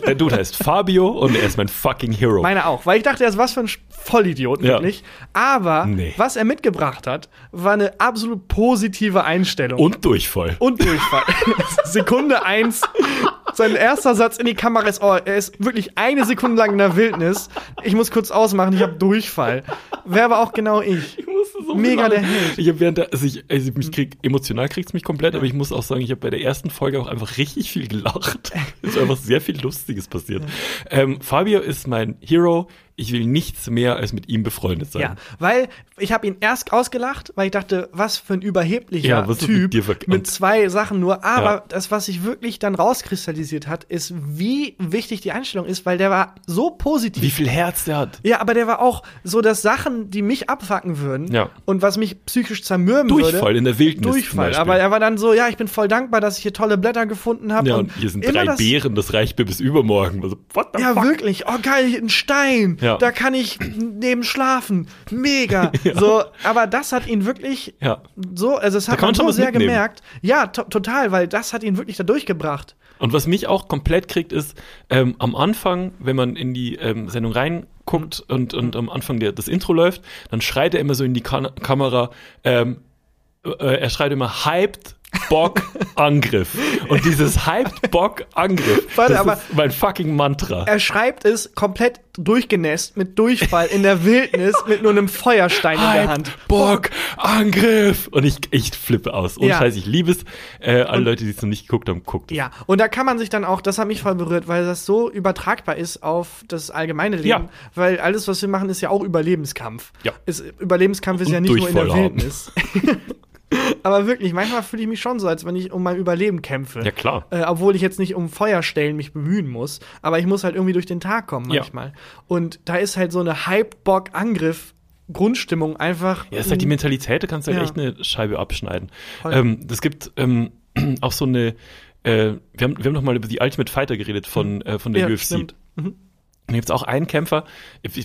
der, Dude heißt Fabio und er ist mein fucking Hero. Meine auch, weil ich dachte, er ist was für ein Vollidiot, wirklich. Aber Nee. was er mitgebracht hat, war eine absolut positive Einstellung. und Durchfall. Und Durchfall. Sekunde eins. Sein erster Satz in die Kamera ist, oh, er ist wirklich eine Sekunde lang in der Wildnis. Ich muss kurz ausmachen, ich habe Durchfall. Wäre aber auch genau ich. Ich musste so Mega der Held. Ich habe während der, also ich, also mich krieg, emotional kriegt's mich komplett, aber ich muss auch sagen, ich habe bei der ersten Folge auch einfach richtig viel gelacht. Es ist einfach sehr viel Lustiges passiert. Ähm, Fabio ist mein Hero. Ich will nichts mehr als mit ihm befreundet sein. Ja, weil ich habe ihn erst ausgelacht, weil ich dachte, was für ein überheblicher Ja, Typ mit mit und- zwei Sachen nur. Aber Ja. das, was sich wirklich dann rauskristallisiert hat, ist, wie wichtig die Einstellung ist, weil der war so positiv. Wie viel Herz der hat. Ja, aber der war auch so, dass Sachen, die mich abfacken würden Ja. und was mich psychisch zermürben würde. Durchfall in der Wildnis. Durchfall. Aber er war dann so, ja, ich bin voll dankbar, dass ich hier tolle Blätter gefunden habe. ja, und hier sind drei das, Beeren, das reicht mir bis übermorgen. Also, what the Ja, fuck? wirklich. Oh, geil, ein Stein. Ja. Da kann ich neben schlafen. Mega. So, aber das hat ihn wirklich Ja. so, also das hat man so sehr mitnehmen. gemerkt. Ja, to total, weil das hat ihn wirklich da durchgebracht. Und was mich auch komplett kriegt, ist ähm, am Anfang, wenn man in die ähm, Sendung reinguckt und, und am Anfang der, das Intro läuft, dann schreit er immer so in die Kan Kamera, ähm, äh, er schreit immer hyped Bock Angriff. Und dieses hyped Bock Angriff, Warte, das aber- ist mein fucking Mantra. Er schreibt es komplett durchgenässt mit Durchfall in der Wildnis mit nur einem Feuerstein in der Hand. Hyped Bock Angriff. Und ich, ich flippe aus. Und Ja. Scheiß, ich liebe es. Äh, alle Leute, die es noch nicht geguckt haben, guckt. Ja, und da kann man sich dann auch, das hat mich voll berührt, weil das so übertragbar ist auf das allgemeine Leben. Ja. Weil alles, was wir machen, ist ja auch Überlebenskampf. Ja. Ist, Überlebenskampf ist Und ja nicht nur in der. Wildnis. Aber wirklich, manchmal fühle ich mich schon so, als wenn ich um mein Überleben kämpfe. Ja, klar. Äh, obwohl ich jetzt nicht um Feuerstellen mich bemühen muss, aber ich muss halt irgendwie durch den Tag kommen Ja. manchmal. Und da ist halt so eine Hype-Bock-Angriff. Grundstimmung einfach. Ja, ist halt die Mentalität, da kannst du halt Ja. echt eine Scheibe abschneiden. Voll. Ähm, das gibt ähm, auch so eine, äh, wir haben, wir haben noch mal über die Ultimate Fighter geredet von, äh, von der ja, UFC. Mhm. Und gibt es auch einen Kämpfer,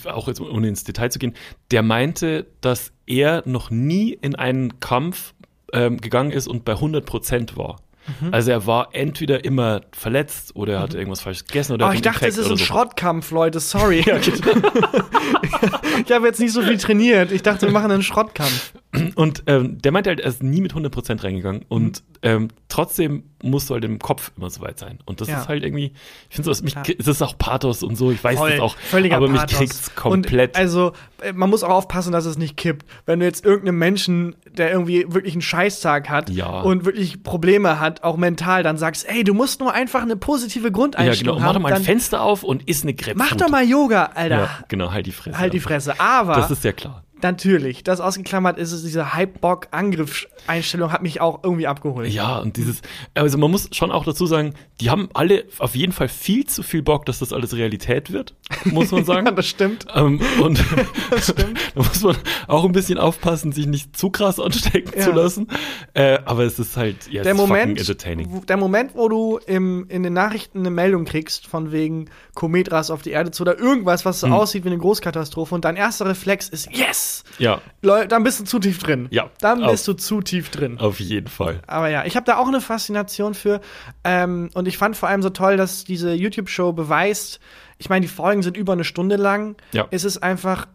auch jetzt ohne ins Detail zu gehen, der meinte, dass er noch nie in einen Kampf ähm, gegangen ist und bei 100 Prozent war. Mhm. Also er war entweder immer verletzt oder er hatte irgendwas falsch gegessen oder Oh, hatte ich dachte, es Infekt ist ein so. Schrottkampf, Leute, sorry. Ja, ich habe jetzt nicht so viel trainiert. Ich dachte, wir machen einen Schrottkampf. Und ähm, der meinte halt, er ist nie mit 100% reingegangen und Mhm. ähm, trotzdem musst du halt im Kopf immer so weit sein. Und das Ja. ist halt irgendwie, ich finde so, mich, Klar. es ist auch Pathos und so, ich weiß das auch, völliger aber mich Pathos. kriegt's komplett. Und also, äh, man muss auch aufpassen, dass es nicht kippt. Wenn du jetzt irgendeinem Menschen, der irgendwie wirklich einen Scheißtag hat Ja. und wirklich Probleme hat, auch mental, dann sagst, ey, du musst nur einfach eine positive ja, Grundeinstellung genau. Mach doch haben. mal ein Fenster auf und iss eine Grapefruit. mach doch mal Yoga, Alter. Ja, genau, halt die Fresse. Halt die Fresse. Aber Das ist ja klar. Natürlich, das ausgeklammert ist es, diese Hype-Bock-Angriff-Einstellung hat mich auch irgendwie abgeholt. Ja, und dieses, also man muss schon auch dazu sagen, die haben alle auf jeden Fall viel zu viel Bock, dass das alles Realität wird, muss man sagen. Ja, das stimmt. Ähm, und da muss man auch ein bisschen aufpassen, sich nicht zu krass anstecken Ja. zu lassen. Äh, aber es ist halt, ja, der ist Moment, entertaining. wo- der Moment, wo du im, in den Nachrichten eine Meldung kriegst, von wegen Komet rast auf die Erde zu oder irgendwas, was so Hm. aussieht wie eine Großkatastrophe und dein erster Reflex ist Yes! Ja, Leute, dann bist du zu tief drin. Ja, Dann auf- bist du zu tief drin. auf jeden Fall. Aber ja, ich habe da auch eine Faszination für. Ähm, und ich fand vor allem so toll, dass diese YouTube-Show beweist, ich meine, die Folgen sind über eine Stunde lang. Ja. Es ist einfach,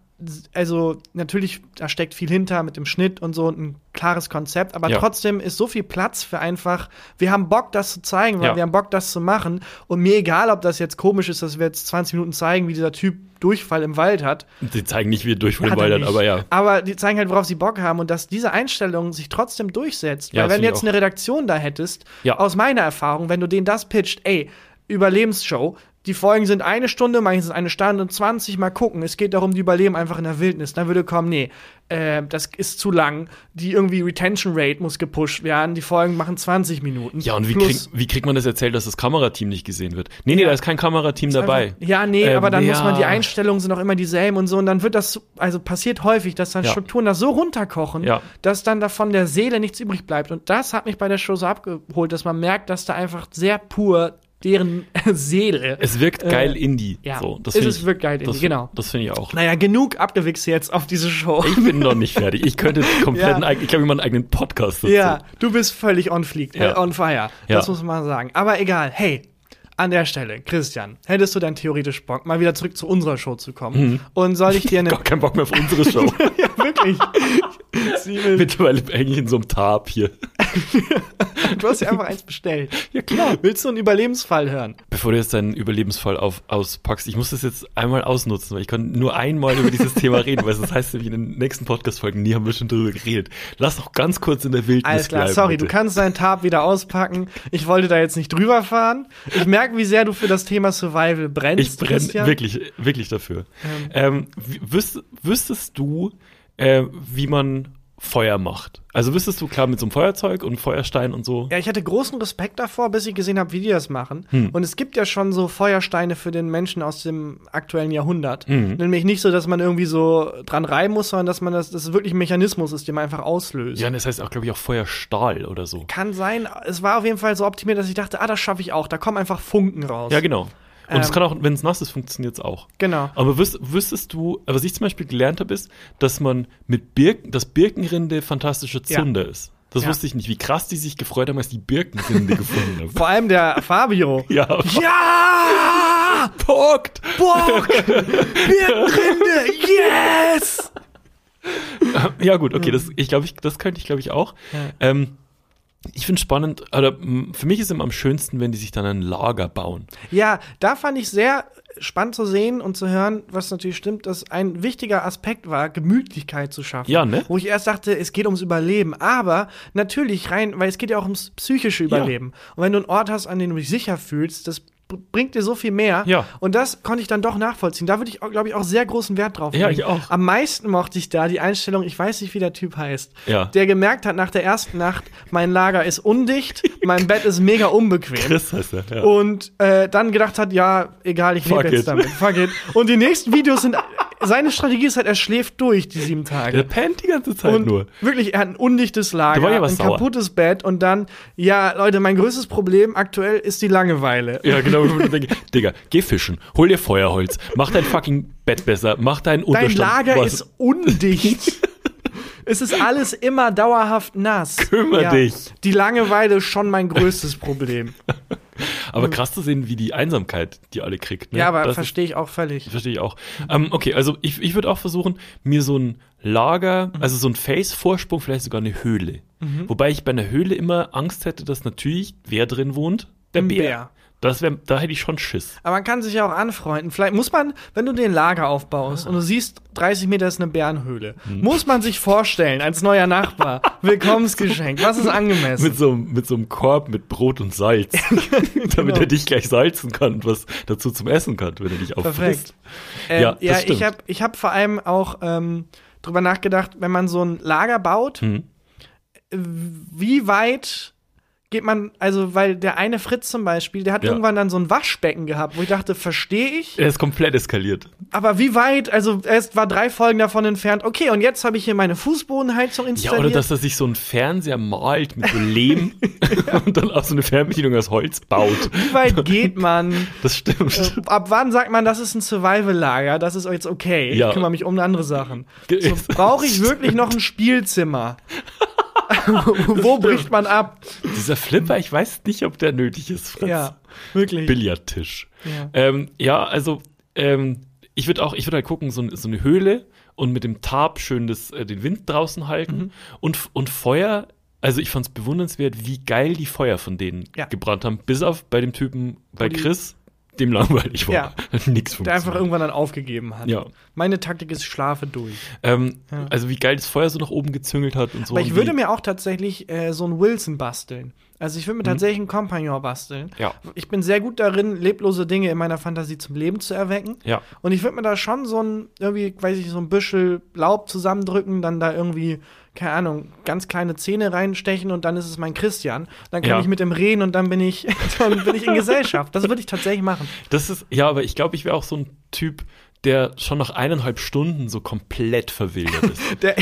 also natürlich, da steckt viel hinter mit dem Schnitt und so und ein klares Konzept, aber Ja. trotzdem ist so viel Platz für einfach, wir haben Bock, das zu zeigen, weil Ja. wir haben Bock, das zu machen. Und mir egal, ob das jetzt komisch ist, dass wir jetzt 20 Minuten zeigen, wie dieser Typ Durchfall im Wald hat. Die zeigen nicht, wie er durch von den Hat er Waldern, nicht. aber ja. Aber die zeigen halt, worauf sie Bock haben und dass diese Einstellung sich trotzdem durchsetzt. Ja, Weil wenn du jetzt eine Redaktion da hättest, Ja. aus meiner Erfahrung, wenn du denen das pitcht, ey, Überlebensshow, die Folgen sind eine Stunde, manchmal sind eine Stunde und 20, mal gucken. Es geht darum, die überleben einfach in der Wildnis. Dann würde kommen, nee, äh, das ist zu lang. Die irgendwie Retention Rate muss gepusht werden. Die Folgen machen 20 Minuten. Ja, und wie, krieg, wie kriegt man das erzählt, dass das Kamerateam nicht gesehen wird? Nee, nee, Ja. da ist kein Kamerateam dabei. Einfach, ja, nee, Ähm, aber dann muss ja. man die Einstellungen sind auch immer dieselben und so und dann wird das, also passiert häufig, dass dann Ja. Strukturen da so runterkochen, dass dann davon der Seele nichts übrig bleibt. Und das hat mich bei der Show so abgeholt, dass man merkt, dass da einfach sehr pur deren Seele. Es wirkt Äh, geil Indie. ja, so, das es ich- wirkt geil Indie, das, genau. Das finde ich auch. naja, genug abgewichst jetzt auf diese Show. Ich bin noch nicht fertig. Ich könnte komplett, Ja. ich glaube, ich mache einen eigenen Podcast dazu. Ja, du bist völlig on fleek, Ja. äh, on fire. Ja. Das muss man sagen. Aber egal, hey, an der Stelle, Christian, hättest du denn theoretisch Bock, mal wieder zurück zu unserer Show zu kommen? Mhm. Und soll ich dir eine Gar keinen Bock mehr auf unsere Show. ja, wirklich. Will- Mittlerweile hänge ich in so einem Tab hier. du hast ja einfach eins bestellt. Ja, klar. Willst du einen Überlebensfall hören? Bevor du jetzt deinen Überlebensfall auf, auspackst, ich muss das jetzt einmal ausnutzen, weil ich kann nur einmal über dieses Thema reden, weil das heißt nämlich in den nächsten Podcast-Folgen, nie haben wir schon drüber geredet. Lass doch ganz kurz in der Wildnis Alles klar, bleiben, sorry, bitte. du kannst deinen Tab wieder auspacken. Ich wollte da jetzt nicht drüber fahren. Ich merke, wie sehr du für das Thema Survival brennst. Ich brenne Christian. wirklich, wirklich dafür. Ähm, wüs wüsstest du, äh, wie man Feuer macht? Also wüsstest du klar mit so einem Feuerzeug und Feuerstein und so? Ja, ich hatte großen Respekt davor, bis ich gesehen habe, wie die das machen. Hm. Und es gibt ja schon so Feuersteine für den Menschen aus dem aktuellen Jahrhundert. Mhm. Nämlich nicht so, dass man irgendwie so dran reiben muss, sondern dass man das, dass es wirklich ein Mechanismus ist, den man einfach auslöst. Ja, und das heißt auch, glaube ich, auch Feuerstahl oder so. Kann sein. Es war auf jeden Fall so optimiert, dass ich dachte, ah, das schaffe ich auch. Da kommen einfach Funken raus. Ja, genau. Und es Ähm. kann auch, wenn es nass ist, funktioniert es auch. Genau. Aber wüs wüsstest du, was ich zum Beispiel gelernt habe, ist, dass man mit Birken, dass Birkenrinde fantastische Ja. Zunder ist. Das Ja. wusste ich nicht, wie krass die sich gefreut haben, als die Birkenrinde gefunden haben. Vor allem der Fabio. Ja, Ja! Punkt! Bock! Birkenrinde! Yes! Ja, gut, okay, das, ich glaube, ich, das könnte ich, glaube ich, auch. Ja. Ähm, ich finde spannend, oder für mich ist immer am schönsten, wenn die sich dann ein Lager bauen. Ja, da fand ich sehr spannend zu sehen und zu hören, was natürlich stimmt, dass ein wichtiger Aspekt war, Gemütlichkeit zu schaffen. Ja, ne? Wo ich erst dachte, es geht ums Überleben. Aber natürlich rein, weil es geht ja auch ums psychische Überleben. Und wenn du einen Ort hast, an dem du dich sicher fühlst, das bringt dir so viel mehr. Ja. Und das konnte ich dann doch nachvollziehen. Da würde ich, glaube ich, auch sehr großen Wert drauf Ja, legen. ich auch. Am meisten mochte ich da die Einstellung, ich weiß nicht, wie der Typ heißt, Ja. der gemerkt hat nach der ersten Nacht, mein Lager ist undicht, mein Bett ist mega unbequem. Chris heißt er. Ja. Und äh, dann gedacht hat, ja, egal, ich lebe jetzt it. damit. Fuck it. Und die nächsten Videos sind, seine Strategie ist halt, er schläft durch die sieben Der Tage. pennt die ganze Zeit Und nur. wirklich, er hat ein undichtes Lager, aber ein sauer. kaputtes Bett und dann, ja, Leute, mein größtes Problem aktuell ist die Langeweile. Ja, genau. Digga, geh fischen, hol dir Feuerholz, mach dein fucking Bett besser, mach Dein Unterstand. Lager Was- ist undicht. es ist alles immer dauerhaft nass. Kümmer dich. Die Langeweile ist schon mein größtes Problem. Aber krass zu sehen, wie die Einsamkeit die alle kriegt. Ne? Ja, aber verstehe ich auch völlig. Verstehe ich auch. Ähm, okay, also ich, ich würde auch versuchen, mir so ein Lager, Mhm. also so ein Face-Vorsprung, vielleicht sogar eine Höhle. Wobei ich bei einer Höhle immer Angst hätte, dass natürlich wer drin wohnt? Der Bär. Bär. Das wär, da hätte ich schon Schiss. Aber man kann sich ja auch anfreunden. Vielleicht muss man, wenn du den Lager aufbaust und du siehst, 30 Meter ist eine Bärenhöhle, Hm. muss man sich vorstellen, als neuer Nachbar, Willkommensgeschenk, was ist angemessen? Mit so, einem- mit so einem Korb mit Brot und Salz. Damit Genau. er dich gleich salzen kann und was dazu zum Essen kann, wenn er dich auffrisst. Perfekt. Ähm, Ja, ja, ich habe ich hab vor allem auch ähm, drüber nachgedacht, wenn man so ein Lager baut, Mhm. wie weit geht man, also weil der eine Fritz zum Beispiel, der hat Ja. irgendwann dann so ein Waschbecken gehabt, wo ich dachte, verstehe ich, Er ist komplett eskaliert. aber wie weit, also er ist- war drei Folgen davon entfernt, okay, und jetzt habe ich hier meine Fußbodenheizung Ja, installiert. oder dass er sich so einen Fernseher malt mit so Lehm und dann auch so eine Fernbedienung aus Holz baut. wie weit geht man? Das stimmt. Äh, Ab wann sagt man, das ist ein Survival-Lager, das ist jetzt okay, Ja. ich kümmere mich um andere Sachen. So, Brauche ich wirklich noch ein Spielzimmer? Wo bricht man ab? Dieser Flipper, ich weiß nicht, ob der nötig ist, Fritz. Ja, wirklich. Billardtisch. Ja. Ähm, ja, also ähm, ich würde auch, ich würde halt gucken, so, so eine Höhle und mit dem Tarp schön das, äh, den Wind draußen halten Mhm. und, und Feuer. Also ich fand es bewundernswert, wie geil die Feuer von denen Ja. gebrannt haben. Bis auf bei dem Typen, bei die- Chris, dem langweilig war. Ja. Hat Nix Der funktioniert. einfach irgendwann dann aufgegeben hat. Ja. Meine Taktik ist, schlafe durch. Ähm, Ja. Also wie geil das Feuer so nach oben gezüngelt hat und so. Aber ich würde mir auch tatsächlich äh, so einen Wilson basteln. Also ich würde mir tatsächlich einen Kompagnon basteln. Ja. Ich bin sehr gut darin, leblose Dinge in meiner Fantasie zum Leben zu erwecken. Ja. Und ich würde mir da schon so ein, irgendwie, weiß ich, so ein Büschel Laub zusammendrücken, dann da irgendwie, keine Ahnung, ganz kleine Zähne reinstechen und dann ist es mein Christian. Dann kann Ja. ich mit ihm reden und dann bin ich, dann bin ich in Gesellschaft. Das würde ich tatsächlich machen. Das ist, ja, aber ich glaube, ich wäre auch so ein Typ, der schon nach eineinhalb Stunden so komplett verwildert ist. Der,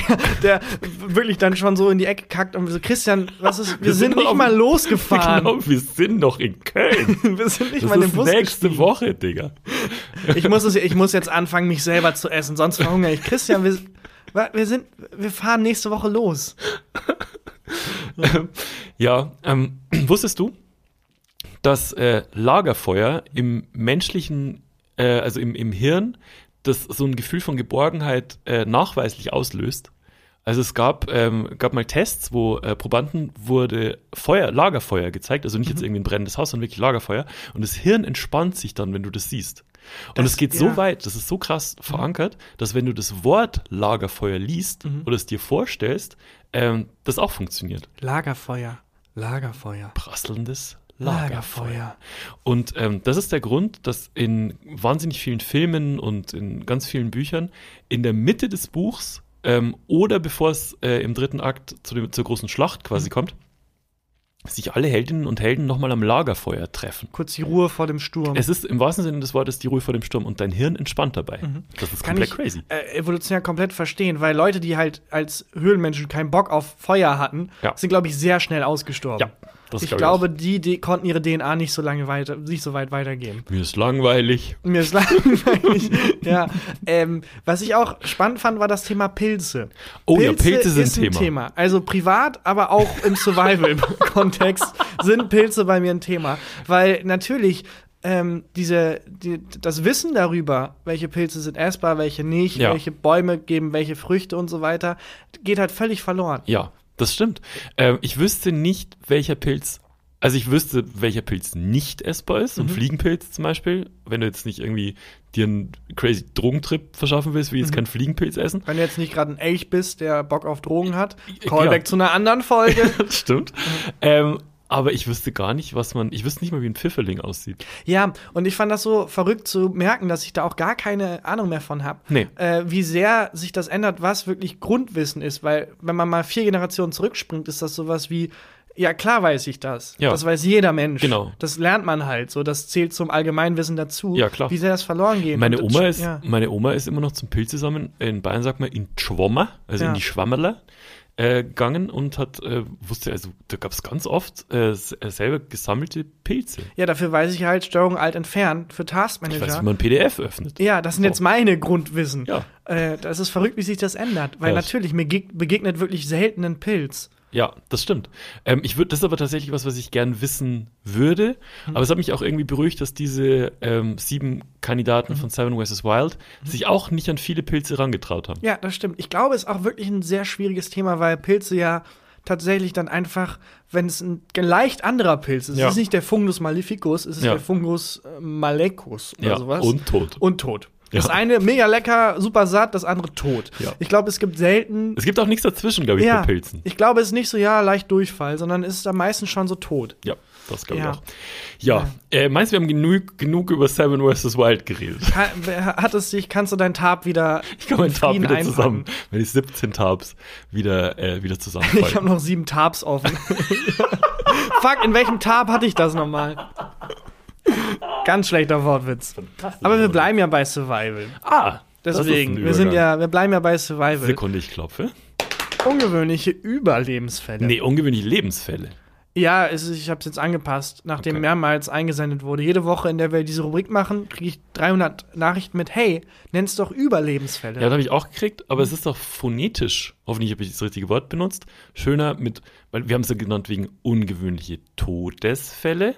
der wirklich dann schon so in die Ecke kackt und so, Christian, was ist, wir, Wir sind sind nicht auf- mal losgefahren. genau, wir sind noch in Köln. Wir sind nicht Das mal ist Bus nächste gestiegen. Woche, Digga. Ich muss, es, ich muss jetzt anfangen, mich selber zu essen, sonst verhungere ich. Christian, wir, wir, sind, wir fahren nächste Woche los. Ja, ähm, wusstest du, dass äh, Lagerfeuer im menschlichen, äh, also im, im Hirn, das so ein Gefühl von Geborgenheit äh, nachweislich auslöst? Also es gab, ähm, gab mal Tests, wo äh, Probanden wurde Feuer, Lagerfeuer gezeigt, also nicht Mhm. jetzt irgendwie ein brennendes Haus, sondern wirklich Lagerfeuer. Und das Hirn entspannt sich dann, wenn du das siehst. Und es geht ja. so weit, das ist so krass verankert, dass wenn du das Wort Lagerfeuer liest Mhm. oder es dir vorstellst, ähm, das auch funktioniert. Lagerfeuer, Lagerfeuer, Prasselndes Lagerfeuer. Und ähm, das ist der Grund, dass in wahnsinnig vielen Filmen und in ganz vielen Büchern in der Mitte des Buchs ähm, oder bevor es äh, im dritten Akt zu dem, zur großen Schlacht quasi kommt, sich alle Heldinnen und Helden nochmal am Lagerfeuer treffen. Kurz die Ruhe vor dem Sturm. Es ist im wahrsten Sinne des Wortes die Ruhe vor dem Sturm und dein Hirn entspannt dabei. Das ist Mhm. Kann komplett ich crazy. Äh, evolutionär komplett verstehen, weil Leute, die halt als Höhlenmenschen keinen Bock auf Feuer hatten, Ja. sind, glaube ich, sehr schnell ausgestorben. Ja, das ich glaub glaube, die, die konnten ihre DNA nicht so lange weiter, nicht so weit weitergeben. Mir ist langweilig. Mir ist langweilig. ja. Ähm, was ich auch spannend fand, war das Thema Pilze. Oh ja, Pilze sind ist ein Thema. Also privat, aber auch im Survival-Kontext sind Pilze bei mir ein Thema. Weil natürlich ähm, diese, die, das Wissen darüber, welche Pilze sind essbar, welche nicht, Ja. welche Bäume geben welche Früchte und so weiter, geht halt völlig verloren. Ja, das stimmt. Ähm, ich wüsste nicht, welcher Pilz, also ich wüsste, welcher Pilz nicht essbar ist, Mhm. ein Fliegenpilz zum Beispiel, wenn du jetzt nicht irgendwie dir einen crazy Drogentrip verschaffen willst, wie Mhm. jetzt keinen Fliegenpilz essen. Wenn du jetzt nicht gerade ein Elch bist, der Bock auf Drogen hat, Ja. Callback zu einer anderen Folge. Das stimmt. Ähm, aber ich wüsste gar nicht, was man, ich wüsste nicht mal, wie ein Pfifferling aussieht. Ja, und ich fand das so verrückt zu merken, dass ich da auch gar keine Ahnung mehr von habe. Nee. Äh, wie sehr sich das ändert, was wirklich Grundwissen ist. Weil, wenn man mal vier Generationen zurückspringt, ist das sowas wie, ja, klar weiß ich das. Ja. Das weiß jeder Mensch. Genau. Das lernt man halt. So, das zählt zum Allgemeinwissen dazu. Ja, klar. Wie sehr das verloren geht. Meine Oma ist, Ja. meine Oma ist immer noch zum Pilze sammeln. In Bayern sagt man in Schwommer, also Ja. in die Schwammerler, äh, gegangen und hat, äh, wusste, also da gab es ganz oft äh, äh, selber gesammelte Pilze. ja, dafür weiß ich halt Steuerung alt entfernt für Taskmanager. Ich weiß, wie man PDF öffnet. Ja, das sind So. jetzt meine Grundwissen. Ja. Äh, das ist verrückt, wie sich das ändert. Weil Ja. natürlich, mir geg- begegnet wirklich selten ein Pilz. Ja, das stimmt. Ähm, ich würde, das ist aber tatsächlich was, was ich gern wissen würde. Hm. Aber es hat mich auch irgendwie beruhigt, dass diese ähm, sieben. Kandidaten von Seven vs. Wild sich auch nicht an viele Pilze rangetraut haben. Ja, das stimmt. Ich glaube, es ist auch wirklich ein sehr schwieriges Thema, weil Pilze ja tatsächlich dann einfach, wenn es ein leicht anderer Pilz ist, Ja. es ist nicht der Fungus maleficus, es ist Ja. der Fungus äh, malecus oder Ja, sowas. und tot. Und tot. Das eine mega lecker, super satt, das andere tot. Ich glaube, es gibt selten. Es gibt auch nichts dazwischen, glaube ich, ja, bei Pilzen. ich glaube, es ist nicht so, ja, leicht Durchfall, sondern es ist am meisten schon so tot. Ja, das glaube ich Ja. auch. Ja, Äh, meinst du, wir haben genug, genug über Seven vs. Wild geredet? Hat es dich, kannst du deinen Tab wieder Ich kann meinen in Tab Frieden wieder einpacken? zusammen, wenn ich 17 Tabs wieder, äh, wieder Ich habe noch sieben Tabs offen. Fuck, in welchem Tab hatte ich das nochmal? Ganz schlechter Wortwitz. Aber wir bleiben ja bei Survival. ah, Deswegen, wir sind ja, wir bleiben ja bei Survival. Sekunde, ich klopfe. Ungewöhnliche Überlebensfälle. Nee, ungewöhnliche Lebensfälle. Ja, es ist, ich habe es jetzt angepasst, nachdem Okay. mehrmals eingesendet wurde. Jede Woche, in der wir diese Rubrik machen, kriege ich 300 Nachrichten mit, hey, nenn's doch Überlebensfälle. Ja, das habe ich auch gekriegt, aber es ist doch phonetisch, hoffentlich habe ich das richtige Wort benutzt, schöner mit, weil wir haben es ja genannt wegen ungewöhnliche Todesfälle,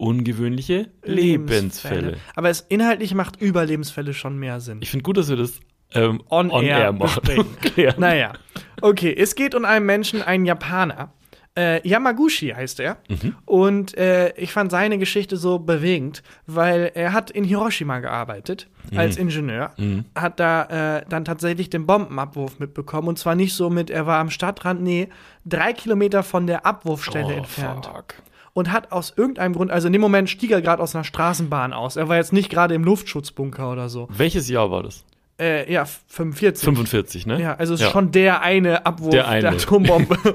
ungewöhnliche Lebensfälle. Aber es inhaltlich macht Überlebensfälle schon mehr Sinn. Ich finde gut, dass wir das ähm, On air machen. besprechen. Klären. Naja, okay, es geht um einen Menschen, einen Japaner. Äh, Yamaguchi heißt er. Mhm. Und äh, ich fand seine Geschichte so bewegend, weil er hat in Hiroshima gearbeitet als Mhm. Ingenieur, hat da äh, dann tatsächlich den Bombenabwurf mitbekommen. Und zwar nicht so mit, er war am Stadtrand, nee, drei Kilometer von der Abwurfstelle Oh, entfernt. fuck. Und hat aus irgendeinem Grund, also in dem Moment stieg er gerade aus einer Straßenbahn aus. Er war jetzt nicht gerade im Luftschutzbunker oder so. Welches Jahr war das? Äh, ja, 45. 45, ne? Ja, also es ist schon der eine Abwurf Der eine. der Atombombe.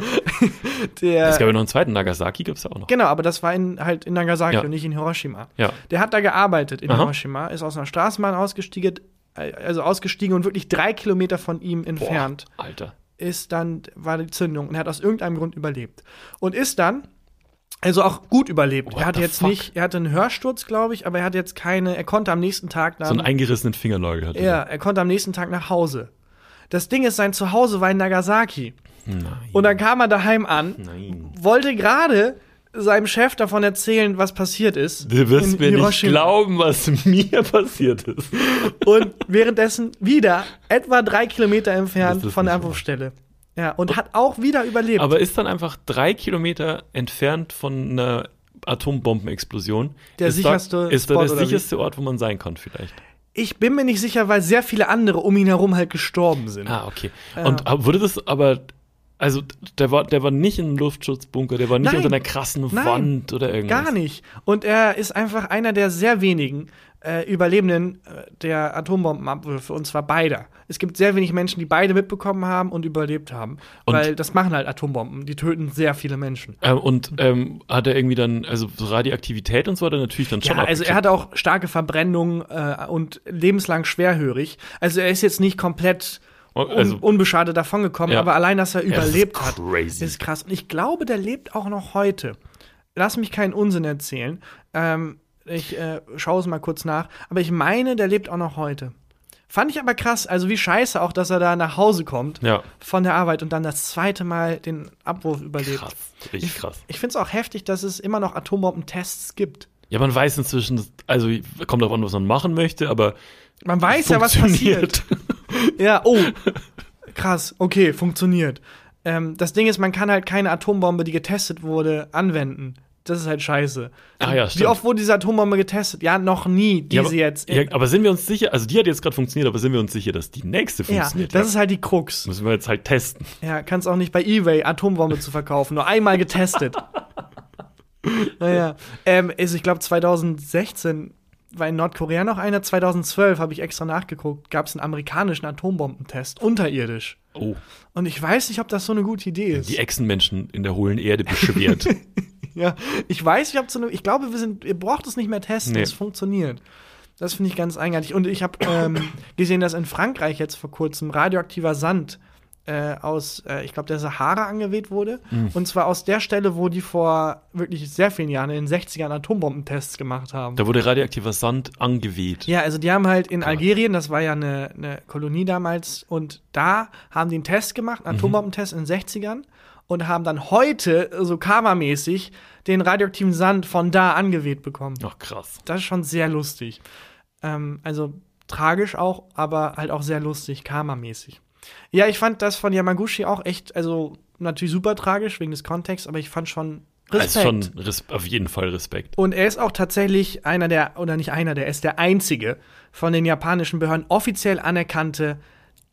der, Es gab ja noch einen zweiten, Nagasaki gab es ja auch noch. genau, aber das war in, halt in Nagasaki Ja. und nicht in Hiroshima. Ja. Der hat da gearbeitet in Aha. Hiroshima, ist aus einer Straßenbahn ausgestiegen, äh, also ausgestiegen und wirklich drei Kilometer von ihm entfernt Boah, Alter. ist dann, war die Zündung und er hat aus irgendeinem Grund überlebt. Und ist dann, also auch gut überlebt. What er hatte jetzt fuck? nicht, er hatte einen Hörsturz, glaube ich, aber er hatte jetzt keine, er konnte am nächsten Tag dann. So einen eingerissenen Fingernagel hatte. ja, er konnte am nächsten Tag nach Hause. Das Ding ist, sein Zuhause war in Nagasaki. Nein. Und dann kam er daheim an, Nein. wollte gerade seinem Chef davon erzählen, was passiert ist. Du wirst mir nicht glauben, was mir passiert ist. Und währenddessen wieder etwa drei Kilometer entfernt von der. Abwurfstelle. Ja, und hat auch wieder überlebt. Aber ist dann einfach drei Kilometer entfernt von einer Atombombenexplosion. Der ist sicherste da, ist da Spot der sicherste Ort, wo man sein kann, vielleicht. ich bin mir nicht sicher, weil sehr viele andere um ihn herum halt gestorben sind. Ah, okay. Und aber wurde das aber, also der war, der war nicht in einem Luftschutzbunker, der war nicht Nein. unter einer krassen Nein. Wand oder irgendwas. Gar nicht. Und er ist einfach einer der sehr wenigen äh, Überlebenden äh, der Atombombenabwürfe, und zwar beider. Es gibt sehr wenig Menschen, die beide mitbekommen haben und überlebt haben. Und- weil das machen halt Atombomben. Die töten sehr viele Menschen. Ähm, und ähm, hat er irgendwie dann, also so Radioaktivität und so hat er natürlich dann schon Ja, also er hat auch starke Verbrennungen äh, und lebenslang schwerhörig. Also er ist jetzt nicht komplett un also, unbeschadet davongekommen, Ja. aber allein, dass er Ja, das ist überlebt hat, crazy. ist krass. Und ich glaube, der lebt auch noch heute. Lass mich keinen Unsinn erzählen. Ähm, ich äh, schaue es mal kurz nach. Aber ich meine, der lebt auch noch heute. Fand ich aber krass. Also wie scheiße auch, dass er da nach Hause kommt ja, von der Arbeit und dann das zweite Mal den Abwurf überlebt. krass, richtig krass. Ich finde es auch heftig, dass es immer noch Atombombentests gibt. Ja, man weiß inzwischen, also kommt darauf an, was man machen möchte, aber Man weiß ja, was passiert. Ja, oh. Krass, okay, funktioniert. Ähm, das Ding ist, man kann halt keine Atombombe, die getestet wurde, anwenden. Das ist halt scheiße. Ah ja, Wie stimmt. oft wurde diese Atombombe getestet? Ja, noch nie, die ja, aber, jetzt. ja, aber sind wir uns sicher, also die hat jetzt gerade funktioniert, aber sind wir uns sicher, dass die nächste ja, funktioniert? das ist halt die Krux. Müssen wir jetzt halt testen. Ja, kannst auch nicht bei Ebay Atombombe zu verkaufen. Nur einmal getestet. Naja. Ähm, also ich glaube 2016 war in Nordkorea noch einer. 2012 habe ich extra nachgeguckt, gab es einen amerikanischen Atombombentest, unterirdisch. Oh, Und ich weiß nicht, ob das so eine gute Idee ist. die Echsenmenschen in der hohlen Erde beschwert. Ja, ich weiß nicht, ob so eine. Ich glaube, wir sind. Ihr braucht es nicht mehr testen, Nee. es funktioniert. Das finde ich ganz eigenartig. Und ich habe ähm, gesehen, dass in Frankreich jetzt vor kurzem radioaktiver Sand äh, aus, äh, ich glaube, der Sahara angeweht wurde. Mhm. Und zwar aus der Stelle, wo die vor wirklich sehr vielen Jahren in den 60ern Atombombentests gemacht haben. da wurde radioaktiver Sand angeweht. Ja, also die haben halt in Algerien, das war ja eine, eine Kolonie damals, und da haben die einen Test gemacht, einen Atombombentest in den 60ern, und haben dann heute, so karmamäßig, den radioaktiven Sand von da angeweht bekommen. Ach, krass. Das ist schon sehr lustig. Ähm, also tragisch auch, aber halt auch sehr lustig, karmamäßig. Ja, ich fand das von Yamaguchi auch echt, also natürlich super tragisch wegen des Kontexts, aber ich fand schon Respekt. Also schon res auf jeden Fall Respekt. Und er ist auch tatsächlich einer der, oder nicht einer, der ist der einzige von den japanischen Behörden offiziell anerkannte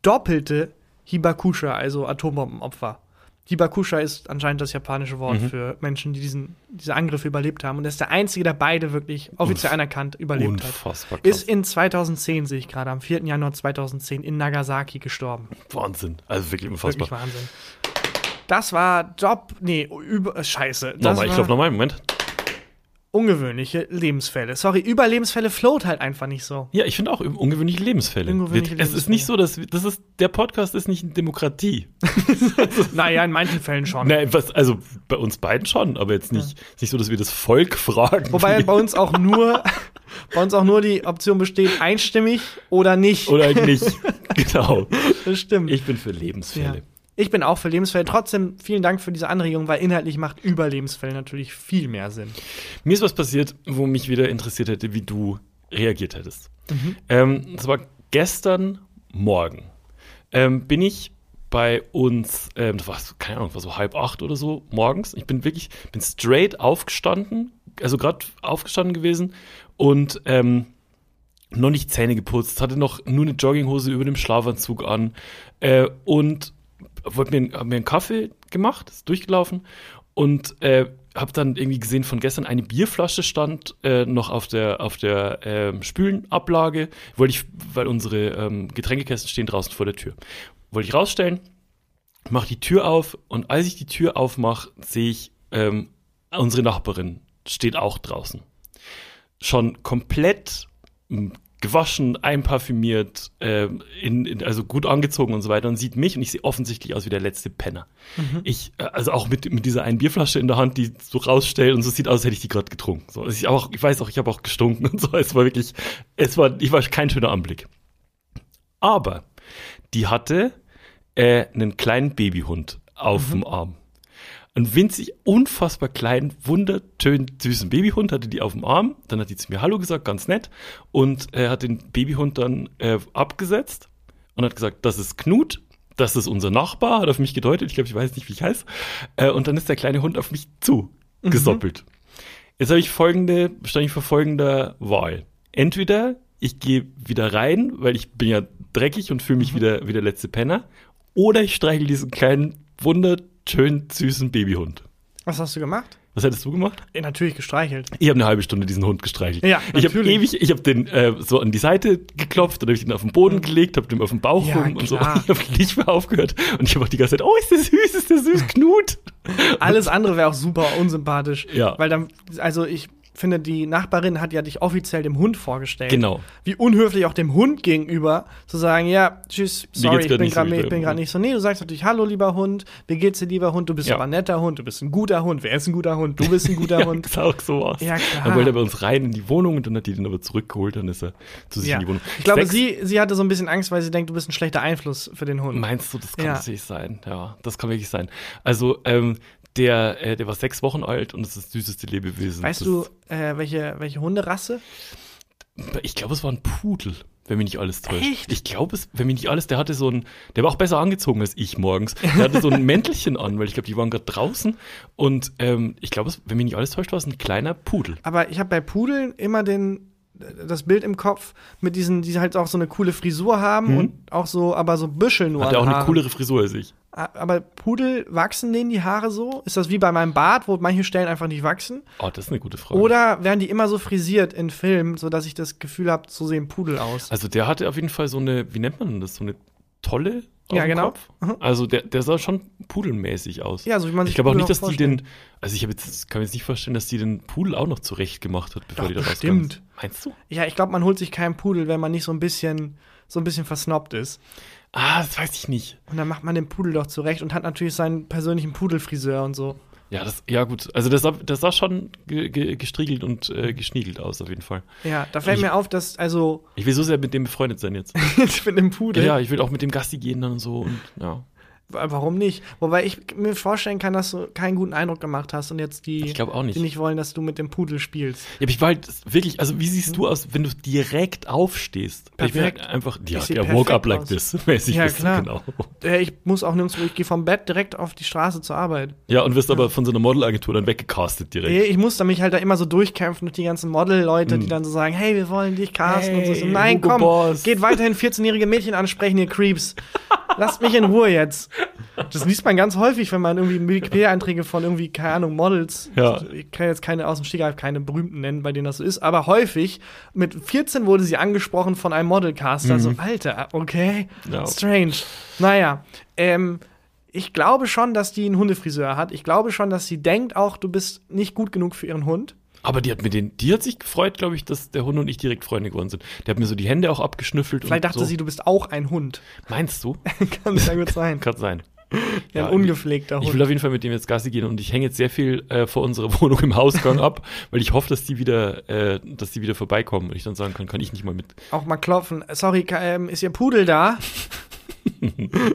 doppelte Hibakusha, also Atombombenopfer. Hibakusha ist anscheinend das japanische Wort Mhm. für Menschen, die diesen, diese Angriffe überlebt haben. Und er ist der einzige, der beide wirklich offiziell Unf- anerkannt überlebt hat. Unfassbar krass. Ist in 2010, sehe ich gerade, am 4. Januar 2010 in Nagasaki gestorben. Wahnsinn. Also wirklich unfassbar. Wirklich Wahnsinn. Das war Job, nee, über, scheiße. Das Nochmal, ich glaube nochmal, Moment. Ungewöhnliche Lebensfälle. Sorry, Überlebensfälle float halt einfach nicht so. Ja, ich finde auch ungewöhnliche Lebensfälle. Ungewöhnliche es ist nicht so, dass das ist der Podcast ist nicht eine Demokratie. Naja, in manchen Fällen schon. Nein, was, also bei uns beiden schon, aber jetzt nicht, ist nicht so, dass wir das Volk fragen. Wobei wie- bei uns auch nur bei uns auch nur die Option besteht, einstimmig oder nicht. oder halt nicht. genau. das stimmt. Ich bin für ja. Ich bin auch für Lebensfälle. Trotzdem vielen Dank für diese Anregung, weil inhaltlich macht Überlebensfälle natürlich viel mehr Sinn. Mir ist was passiert, wo mich wieder interessiert hätte, wie du reagiert hättest. Mhm. Ähm, das war gestern Morgen. Ähm, bin ich bei uns, ähm, das war, so, keine Ahnung, war so halb acht oder so morgens. Ich bin wirklich, bin straight aufgestanden, also gerade aufgestanden gewesen und ähm, noch nicht Zähne geputzt, hatte noch nur eine Jogginghose über dem Schlafanzug an äh, und wollte mir, hab mir einen Kaffee gemacht, ist durchgelaufen und äh, habe dann irgendwie gesehen, von gestern eine Bierflasche stand äh, noch auf der auf der ähm, Spülenablage, wollte ich, weil unsere ähm, Getränkekästen stehen draußen vor der Tür, wollte ich rausstellen, mach die Tür auf und als ich die Tür aufmache, sehe ich ähm, unsere Nachbarin steht auch draußen, schon komplett gewaschen, einparfümiert, ähm, in, in, also gut angezogen und so weiter und sieht mich und ich sehe offensichtlich aus wie der letzte Penner. Ich, äh, also auch mit, mit dieser einen Bierflasche in der Hand, die so rausstellt und so sieht aus, als hätte ich die gerade getrunken. So, also ich, auch, ich weiß auch, ich habe auch gestunken und so. Es war wirklich, es war, ich war kein schöner Anblick. Aber die hatte äh, einen kleinen Babyhund auf dem Arm. Einen winzig, unfassbar kleinen, wunderschön süßen Babyhund hatte die auf dem Arm. Dann hat die zu mir Hallo gesagt, ganz nett. Und äh, hat den Babyhund dann äh, abgesetzt und hat gesagt, das ist Knut, das ist unser Nachbar, hat auf mich gedeutet. Ich glaube, ich weiß nicht, wie ich heiße. Äh, und dann ist der kleine Hund auf mich zugesoppelt. Jetzt habe ich folgende, stand ich vor folgender Wahl. Entweder ich gehe wieder rein, weil ich bin ja dreckig und fühle mich wieder wie der letzte Penner, oder ich streichel diesen kleinen, wunderschön süßen Babyhund. Was hast du gemacht? Was hättest du gemacht? Ja, natürlich gestreichelt. Ich habe eine halbe Stunde diesen Hund gestreichelt. Ja, ich habe natürlich. ewig, ich habe den äh, so an die Seite geklopft, dann habe ich den auf den Boden gelegt, habe den auf den Bauch Ja, rum und so. Ich habe nicht mehr aufgehört und ich habe auch die ganze Zeit, oh, ist der süß, ist der süß, Knut. Alles andere wäre auch super unsympathisch. Ja. Weil dann, also ich finde, die Nachbarin hat ja dich offiziell dem Hund vorgestellt. Genau. Wie unhöflich auch dem Hund gegenüber zu sagen, ja, tschüss, sorry, ich bin nicht so gerade wie ich bin deinem gerade Hund. nicht so. Nee, du sagst natürlich, hallo, lieber Hund, wie geht's dir, lieber Hund? Du bist Ja. aber ein netter Hund, du bist ein guter Hund. Wer ist ein guter Hund? Du bist ein guter Ja, Hund. das sah auch so aus. Ja, klar. Dann wollte er bei uns rein in die Wohnung und dann hat die den aber zurückgeholt, dann ist er zu sich Ja. in die Wohnung. Ich glaube, Sechs- sie, sie hatte so ein bisschen Angst, weil sie denkt, du bist ein schlechter Einfluss für den Hund. Meinst du, das kann Ja. natürlich sein? Ja, das kann wirklich sein. Also, ähm, der, äh, der war sechs Wochen alt und ist das süßeste Lebewesen. Weißt das, du, äh, welche, welche Hunderasse? Ich glaube, es war ein Pudel, wenn mich nicht alles täuscht. Echt? Ich glaube, es, wenn mich nicht alles, der hatte so ein, der war auch besser angezogen als ich morgens. Der hatte so ein Mäntelchen an, weil ich glaube, die waren gerade draußen. Und ähm, ich glaube, wenn mich nicht alles täuscht, war es ein kleiner Pudel. Aber ich habe bei Pudeln immer den das Bild im Kopf mit diesen, die halt auch so eine coole Frisur haben Mhm. und auch so, aber so Büschel nur. Hat er auch an eine Haaren. coolere Frisur als ich. Aber Pudel, wachsen denen die Haare so? Ist das wie bei meinem Bart, wo manche Stellen einfach nicht wachsen? Oh, das ist eine gute Frage. Oder werden die immer so frisiert in Filmen, sodass ich das Gefühl habe, so sehen Pudel aus? Also der hatte auf jeden Fall so eine, wie nennt man das, so eine Tolle auf Ja, genau. Kopf. Also der, der sah schon pudelmäßig aus. Ja, so wie man sich ich glaube auch nicht, dass die den, also ich jetzt, kann mir jetzt nicht vorstellen, dass die den Pudel auch noch zurecht gemacht hat, bevor Doch, die da bestimmt. rauskam. Meinst du? Ja, ich glaube, man holt sich keinen Pudel, wenn man nicht so ein bisschen, so ein bisschen versnobbt ist. Ah, das weiß ich nicht. Und dann macht man den Pudel doch zurecht und hat natürlich seinen persönlichen Pudelfriseur und so. Ja, das, ja gut. Also das sah, das sah schon ge, ge, gestriegelt und äh, geschniegelt aus, auf jeden Fall. Ja, da fällt Ich- mir auf, dass, also, Ich will so sehr mit dem befreundet sein jetzt. mit dem Pudel, ja, ich will auch mit dem Gassi gehen dann und so und ja. Warum nicht? Wobei ich mir vorstellen kann, dass du keinen guten Eindruck gemacht hast und jetzt die, Ich auch nicht. die nicht wollen, dass du mit dem Pudel spielst. Ja, aber ich war halt wirklich, also wie siehst du aus, wenn du direkt aufstehst? Ich bin Perfekt. halt einfach, ja, seh ja, woke up perfekt like aus. this, mäßig Ja, bist klar. genau. Äh, Ich muss auch nirgendwo, ich gehe vom Bett direkt auf die Straße zur Arbeit. Ja, und wirst aber von so einer Modelagentur dann weggecastet direkt. Nee, Ich musste mich halt da immer so durchkämpfen durch die ganzen Model-Leute, die dann so sagen, hey, wir wollen dich casten und so. Hey, Nein, Hugo komm, Boss. geht weiterhin 14-jährige Mädchen ansprechen, ihr Creeps. Lasst mich in Ruhe jetzt. Das liest man ganz häufig, wenn man irgendwie Wikipedia-Einträge von irgendwie, keine Ahnung, Models, Ja. ich kann jetzt keine aus dem Stegreif keine berühmten nennen, bei denen das so ist, aber häufig, mit 14 wurde sie angesprochen von einem Modelcaster, so, Alter, okay, Mhm. Ja. strange. Naja, ähm, ich glaube schon, dass die einen Hundefriseur hat. Ich glaube schon, dass sie denkt auch, du bist nicht gut genug für ihren Hund. Aber die hat mir den, die hat sich gefreut, glaube ich, dass der Hund und ich direkt Freunde geworden sind. Der hat mir so die Hände auch abgeschnüffelt. Vielleicht dachte so. sie, du bist auch ein Hund. Meinst du? Kann sehr gut sein. Kann sein. Ja, ein ungepflegter Ich Hund. will auf jeden Fall mit dem jetzt Gassi gehen und ich hänge jetzt sehr viel äh, vor unserer Wohnung im Hausgang ab, weil ich hoffe, dass die wieder, äh, dass die wieder vorbeikommen und ich dann sagen kann, kann ich nicht mal mit. Auch mal klopfen. Sorry, ähm, ist Ihr Pudel da?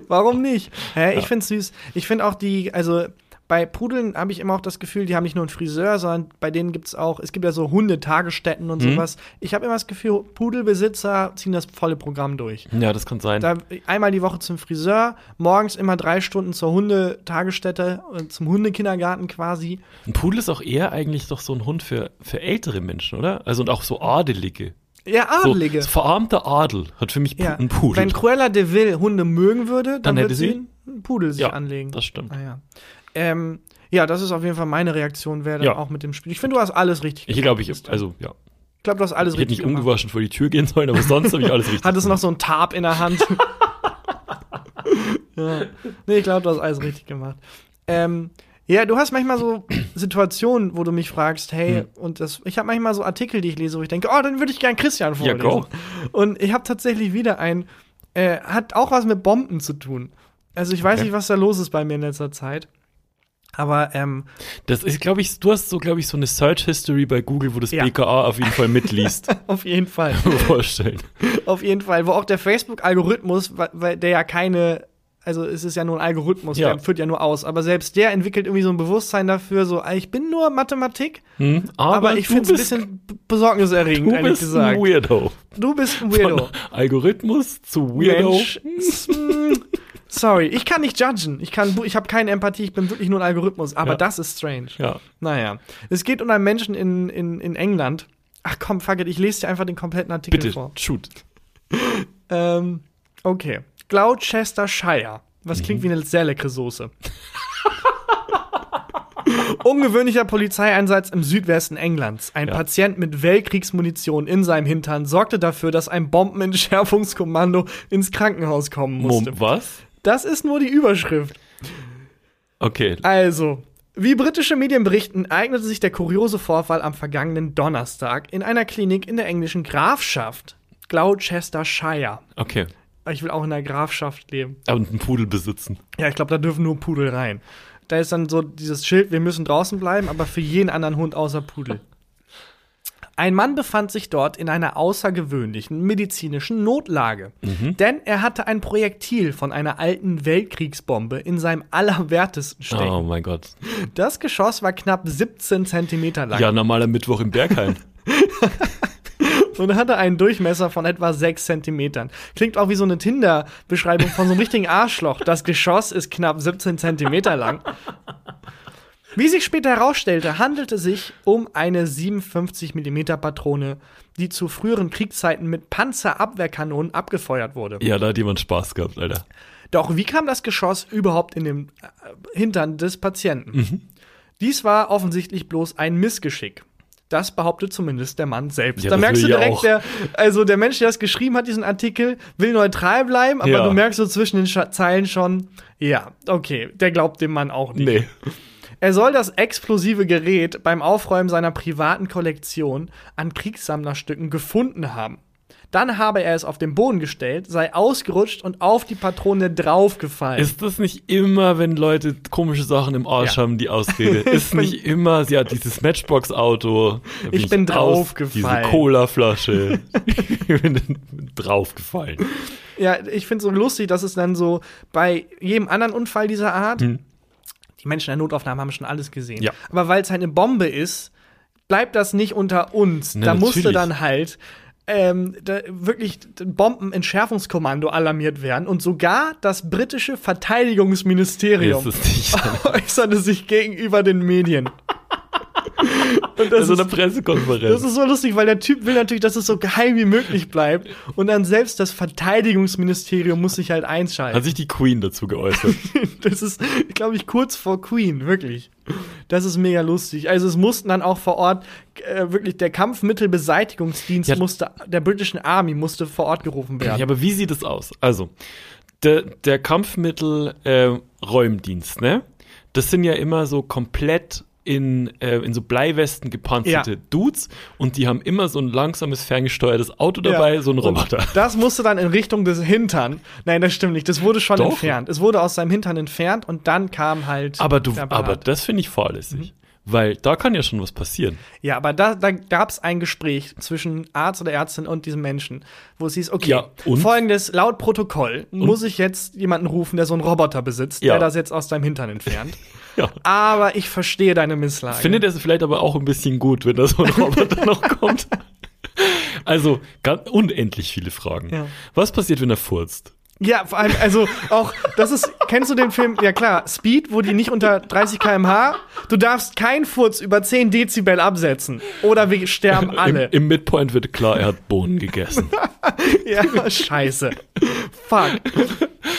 Warum nicht? Hä, ich find's süß. Ich finde auch die, also bei Pudeln habe ich immer auch das Gefühl, die haben nicht nur einen Friseur, sondern bei denen gibt's auch, es gibt ja so Hundetagesstätten und Mhm. sowas. Ich habe immer das Gefühl, Pudelbesitzer ziehen das volle Programm durch. Ja, das kann sein. Da einmal die Woche zum Friseur, morgens immer drei Stunden zur Hundetagesstätte, zum Hundekindergarten quasi. Ein Pudel ist auch eher eigentlich doch so ein Hund für, für ältere Menschen, oder? Also und auch so Adelige. Ja, Adelige. so verarmter Adel hat für mich ja. ein Pudel. Wenn Cruella de Vil Hunde mögen würde, dann, Dann würde hätte sie sie- einen Pudel sich ja, anlegen. das stimmt. Ah, ja. Ähm, ja, das ist auf jeden Fall meine Reaktion, wäre dann Ja. auch mit dem Spiel. Ich finde, du hast alles richtig Ich glaube, ich, also, ja. ich glaube, du hast alles Ich hätte richtig nicht ungewaschen vor die Tür gehen sollen, aber sonst habe ich alles richtig Hattest noch so ein Tarp in der Hand. ja. Nee, ich glaube, du hast alles richtig gemacht. Ähm, ja, du hast manchmal so Situationen, wo du mich fragst, hey, Hm. und das, ich habe manchmal so Artikel, die ich lese, wo ich denke, oh, dann würde ich gern Christian Ja, vorlesen. go. Und ich habe tatsächlich wieder ein, äh, hat auch was mit Bomben zu tun. Also ich weiß Okay. nicht, was da los ist bei mir in letzter Zeit. Aber ähm, Das ist, glaube ich, du hast so, glaube ich, so eine Search History bei Google, wo das Ja. BKA auf jeden Fall mitliest. auf jeden Fall. Vorstellen. Auf jeden Fall, wo auch der Facebook-Algorithmus, weil, der ja keine, also es ist ja nur ein Algorithmus, Ja. der führt ja nur aus, aber selbst der entwickelt irgendwie so ein Bewusstsein dafür, so, ah, ich bin nur Mathematik, Hm? aber, ich du finde es ein bist- bisschen besorgniserregend, Du ehrlich bist gesagt. ein Weirdo. Du bist ein Weirdo. Von Algorithmus zu Weirdo. Mensch, mm, Sorry, ich kann nicht judgen. Ich, kann, ich habe keine Empathie, ich bin wirklich nur ein Algorithmus, aber Ja. das ist strange. Ja. Naja, es geht um einen Menschen in, in, in England. Ach komm, fuck it, ich lese dir einfach den kompletten Artikel Bitte, vor. shoot. Ähm, okay. Gloucestershire. Was Mhm. klingt wie eine sehr leckere Soße. Ungewöhnlicher Polizeieinsatz im Südwesten Englands. Ein Ja. Patient mit Weltkriegsmunition in seinem Hintern sorgte dafür, dass ein Bombenentschärfungskommando ins Krankenhaus kommen musste. Mom, was? Das ist nur die Überschrift. Okay. Also, wie britische Medien berichten, ereignete sich der kuriose Vorfall am vergangenen Donnerstag in einer Klinik in der englischen Grafschaft Gloucestershire. Okay. Ich will auch in der Grafschaft leben. Und einen Pudel besitzen. Ja, ich glaube, da dürfen nur Pudel rein. Da ist dann so dieses Schild, wir müssen draußen bleiben, aber für jeden anderen Hund außer Pudel. Ein Mann befand sich dort in einer außergewöhnlichen medizinischen Notlage. Denn er hatte ein Projektil von einer alten Weltkriegsbombe in seinem Allerwertesten stecken. Oh mein Gott. Das Geschoss war knapp 17 Zentimeter lang Ja, normaler Mittwoch im Berghain. und hatte einen Durchmesser von etwa 6 Zentimetern. Klingt auch wie so eine Tinder-Beschreibung von so einem richtigen Arschloch. Das Geschoss ist knapp 17 Zentimeter lang. Wie sich später herausstellte, handelte es sich um eine 57 mm Patrone, die zu früheren Kriegszeiten mit Panzerabwehrkanonen abgefeuert wurde. ja, da hat jemand Spaß gehabt, Alter. Doch wie kam das Geschoss überhaupt in den äh, Hintern des Patienten? Mhm. Dies war offensichtlich bloß ein Missgeschick. Das behauptet zumindest der Mann selbst. Ja, da merkst du direkt, der, also der Mensch, der das geschrieben hat, diesen Artikel, will neutral bleiben, aber Ja. du merkst so zwischen den Zeilen schon, ja, okay, der glaubt dem Mann auch nicht. Nee. Er soll das explosive Gerät beim Aufräumen seiner privaten Kollektion an Kriegssammlerstücken gefunden haben. Dann habe er es auf den Boden gestellt, sei ausgerutscht und auf die Patrone draufgefallen. Ist das nicht immer, wenn Leute komische Sachen im Arsch Ja. haben, die Ausrede? Ist nicht immer, ja, dieses Matchbox-Auto. da Ich bin draufgefallen. Diese Cola-Flasche. ich bin draufgefallen. Ja, ich finde so lustig, dass es dann so bei jedem anderen Unfall dieser Art, Hm. Die Menschen in der Notaufnahme haben schon alles gesehen. Ja. Aber weil es halt eine Bombe ist, bleibt das nicht unter uns. Na, da musste natürlich. dann halt ähm, da wirklich Bombenentschärfungskommando alarmiert werden und sogar das britische Verteidigungsministerium äußerte sich gegenüber den Medien. Und das, Also eine ist, Pressekonferenz. das ist so lustig, weil der Typ will natürlich, dass es so geheim wie möglich bleibt. Und dann selbst das Verteidigungsministerium muss sich halt einschalten. Hat sich die Queen dazu geäußert. Das ist, glaube ich, kurz vor Queen, wirklich. Das ist mega lustig. Also es mussten dann auch vor Ort äh, wirklich der Kampfmittelbeseitigungsdienst Ja. musste, der britischen Army musste vor Ort gerufen werden. Ja, aber wie sieht es aus? Also, der, der Kampfmittel-Räumdienst, ne? Das sind ja immer so komplett in, äh, in so Bleiwesten gepanzerte Ja. Dudes und die haben immer so ein langsames, ferngesteuertes Auto dabei, Ja. so ein Und Roboter. Das musste dann in Richtung des Hintern. Nein, das stimmt nicht. Das wurde schon Doch. entfernt. Es wurde aus seinem Hintern entfernt und dann kam halt. Aber du, aber das finde ich fahrlässig. Mhm. Weil da kann ja schon was passieren. Ja, aber da, da gab es ein Gespräch zwischen Arzt oder Ärztin und diesem Menschen, wo es hieß, okay, Ja, und? folgendes, laut Protokoll muss ich jetzt jemanden rufen, der so einen Roboter besitzt, Ja. der das jetzt aus deinem Hintern entfernt. Ja. aber ich verstehe deine Misslage. Findet er es vielleicht aber auch ein bisschen gut, wenn da so ein Roboter noch kommt? Also, ganz unendlich viele Fragen. Ja. Was passiert, wenn er furzt? Ja, vor allem, also auch, das ist, kennst du den Film? Ja klar, Speed, wo die nicht unter 30 km/h, du darfst keinen Furz über 10 Dezibel absetzen. Oder wir sterben alle. Im, Im Midpoint wird klar, er hat Bohnen gegessen. Ja, scheiße. Fuck.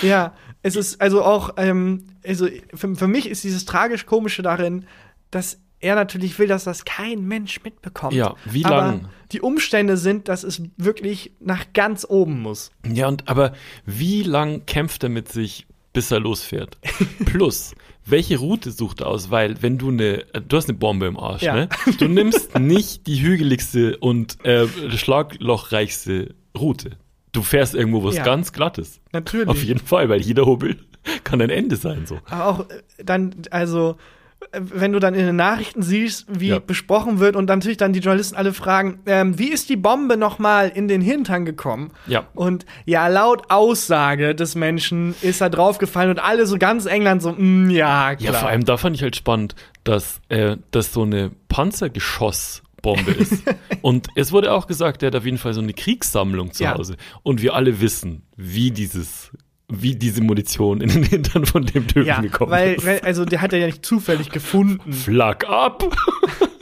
Ja, es ist also auch, ähm, also für, für mich ist dieses tragisch-komische darin, dass er natürlich will, dass das kein Mensch mitbekommt. Ja, wie Aber lang? die Umstände sind, dass es wirklich nach ganz oben muss. Ja, und aber wie lang kämpft er mit sich, bis er losfährt? Plus, welche Route sucht er aus? Weil, wenn du eine, du hast eine Bombe im Arsch, Ja. ne? Du nimmst nicht die hügeligste und äh, schlaglochreichste Route. Du fährst irgendwo, wo es Ja. ganz glatt ist. Natürlich. Auf jeden Fall, weil jeder Hubbel kann ein Ende sein, so. Aber auch äh, dann, also, äh, wenn du dann in den Nachrichten siehst, wie Ja. besprochen wird und natürlich dann die Journalisten alle fragen, ähm, wie ist die Bombe nochmal in den Hintern gekommen? Ja. Und ja, laut Aussage des Menschen ist er draufgefallen und alle so ganz England so, mm, ja, klar. Ja, vor allem da fand ich halt spannend, dass äh, das so eine Panzergeschossbombe ist. Und es wurde auch gesagt, er hat auf jeden Fall so eine Kriegssammlung zu Ja. Hause. Und wir alle wissen, wie dieses, wie diese Munition in den Hintern von dem Typen ja, gekommen weil, ist. weil, also der hat er ja nicht zufällig gefunden. Flag ab!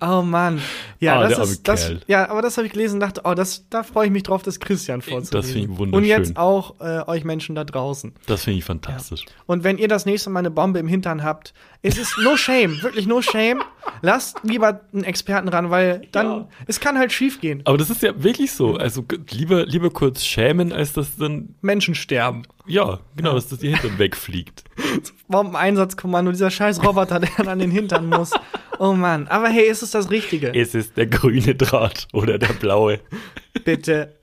Oh Mann. Ja, Ah, das ist das, ja, aber das habe ich gelesen und dachte, oh, das, da freue ich mich drauf, das Christian vorzulesen. Das finde ich Und wunderschön. jetzt auch äh, euch Menschen da draußen. Das finde ich fantastisch. Und wenn ihr das nächste Mal eine Bombe im Hintern habt, es ist no shame, wirklich no shame. Lasst lieber einen Experten ran, weil dann, Ja. es kann halt schief gehen. Aber das ist ja wirklich so. Also lieber, lieber kurz schämen, als dass dann, Menschen sterben. Ja, genau, dass das ihr Hintern wegfliegt. Bombeneinsatzkommando, dieser scheiß Roboter, der dann an den Hintern muss. Oh Mann. Aber hey, ist es das Richtige? Es ist der grüne Draht oder der blaue. Bitte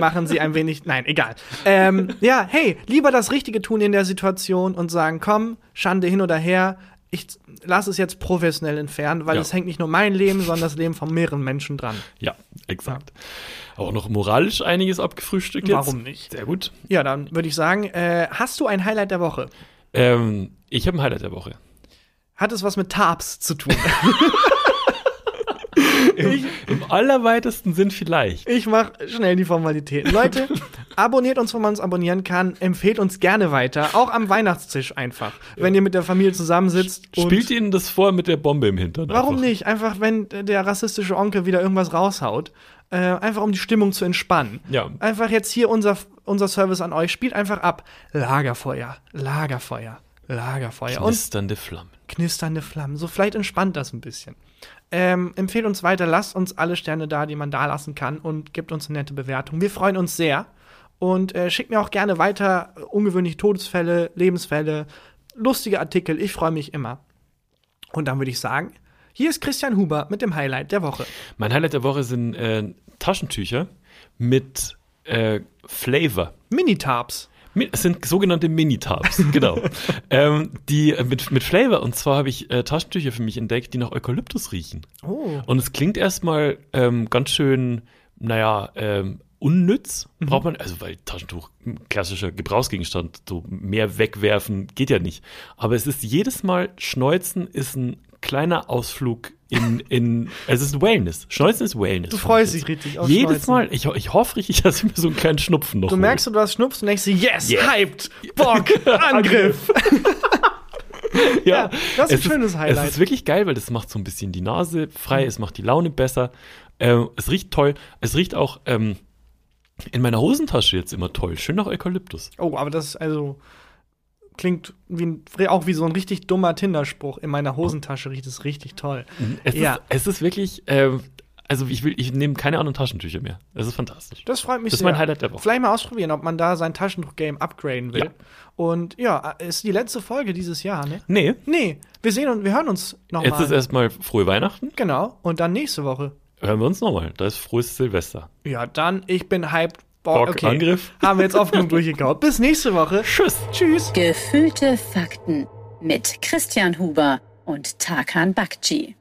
machen Sie ein wenig. Nein, egal. Ähm, ja, hey, lieber das Richtige tun in der Situation und sagen, komm, Schande hin oder her. Ich lasse es jetzt professionell entfernen, weil Ja. es hängt nicht nur mein Leben, sondern das Leben von mehreren Menschen dran. Ja, exakt. Aber auch noch moralisch einiges abgefrühstückt jetzt. Warum nicht? Sehr gut. Ja, dann würde ich sagen, äh, hast du ein Highlight der Woche? Ähm, ich habe ein Highlight der Woche. Hat es was mit Tarps zu tun? Im, Im allerweitesten Sinn vielleicht. Ich mache schnell die Formalitäten. Leute, abonniert uns, wo man uns abonnieren kann. Empfehlt uns gerne weiter. Auch am Weihnachtstisch einfach. Wenn ihr mit der Familie zusammensitzt. Spielt ihnen das vor mit der Bombe im Hintern. Warum einfach. nicht? Einfach, wenn der rassistische Onkel wieder irgendwas raushaut. Äh, einfach um die Stimmung zu entspannen. Ja. Einfach jetzt hier unser, unser Service an euch. Spielt einfach ab. Lagerfeuer, Lagerfeuer, Lagerfeuer. Und Knisternde Flammen. knisternde Flammen. So vielleicht entspannt das ein bisschen. Ähm, empfehlt uns weiter, lasst uns alle Sterne da, die man da lassen kann und gebt uns eine nette Bewertung. Wir freuen uns sehr. Und äh, schickt mir auch gerne weiter ungewöhnliche Todesfälle, Lebensfälle, lustige Artikel. Ich freue mich immer. Und dann würde ich sagen, hier ist Christian Huber mit dem Highlight der Woche. Mein Highlight der Woche sind äh, Taschentücher mit äh, Flavor. Mini-Tarps. Mi- Es sind sogenannte Mini-Tabs, genau. ähm, die äh, mit, mit Flavor. Und zwar habe ich äh, Taschentücher für mich entdeckt, die nach Eukalyptus riechen. Oh. Und es klingt erstmal ähm, ganz schön, naja, ähm, unnütz. Mhm. Braucht man, also weil Taschentuch klassischer Gebrauchsgegenstand, so mehr wegwerfen geht ja nicht. Aber es ist jedes Mal, Schneuzen ist ein kleiner Ausflug in, in es ist Wellness. Schneuzen ist Wellness. Du freust dich richtig auf Jedes Schneuzen. Mal, ich, ich hoffe richtig, dass ich mir so einen kleinen Schnupfen noch Du hole. merkst, du hast Schnups und denkst dir, yes, Yes. hyped, Bock, Angriff. Ja, das ist ein es schönes Highlight. Mhm. Es ist wirklich geil, weil das macht so ein bisschen die Nase frei, es macht die Laune besser. Ähm, es riecht toll. Es riecht auch ähm, in meiner Hosentasche jetzt immer toll. Schön nach Eukalyptus. Oh, aber das ist also klingt wie ein, auch wie so ein richtig dummer Tinder-Spruch. In meiner Hosentasche riecht es richtig toll. Es, Ja. ist, es ist wirklich, ähm, also ich will, ich nehme keine anderen Taschentücher mehr. Es ist fantastisch. Das freut mich Das ist sehr. mein Highlight der Woche. Vielleicht mal ausprobieren, ob man da sein Taschentuch-Game upgraden will. Ja. Und ja, ist die letzte Folge dieses Jahr, ne? Nee, Nee, wir sehen und wir hören uns jetzt ist nochmal. erstmal frohe Weihnachten. Genau. Und dann nächste Woche. Hören wir uns nochmal. Da ist frohes Silvester. Ja, dann, ich bin hyped. Bock, okay. Angriff. Haben wir jetzt oft genug durchgekaut. Bis nächste Woche. Tschüss. Tschüss. Gefühlte Fakten mit Christian Huber und Tarkan Bakci.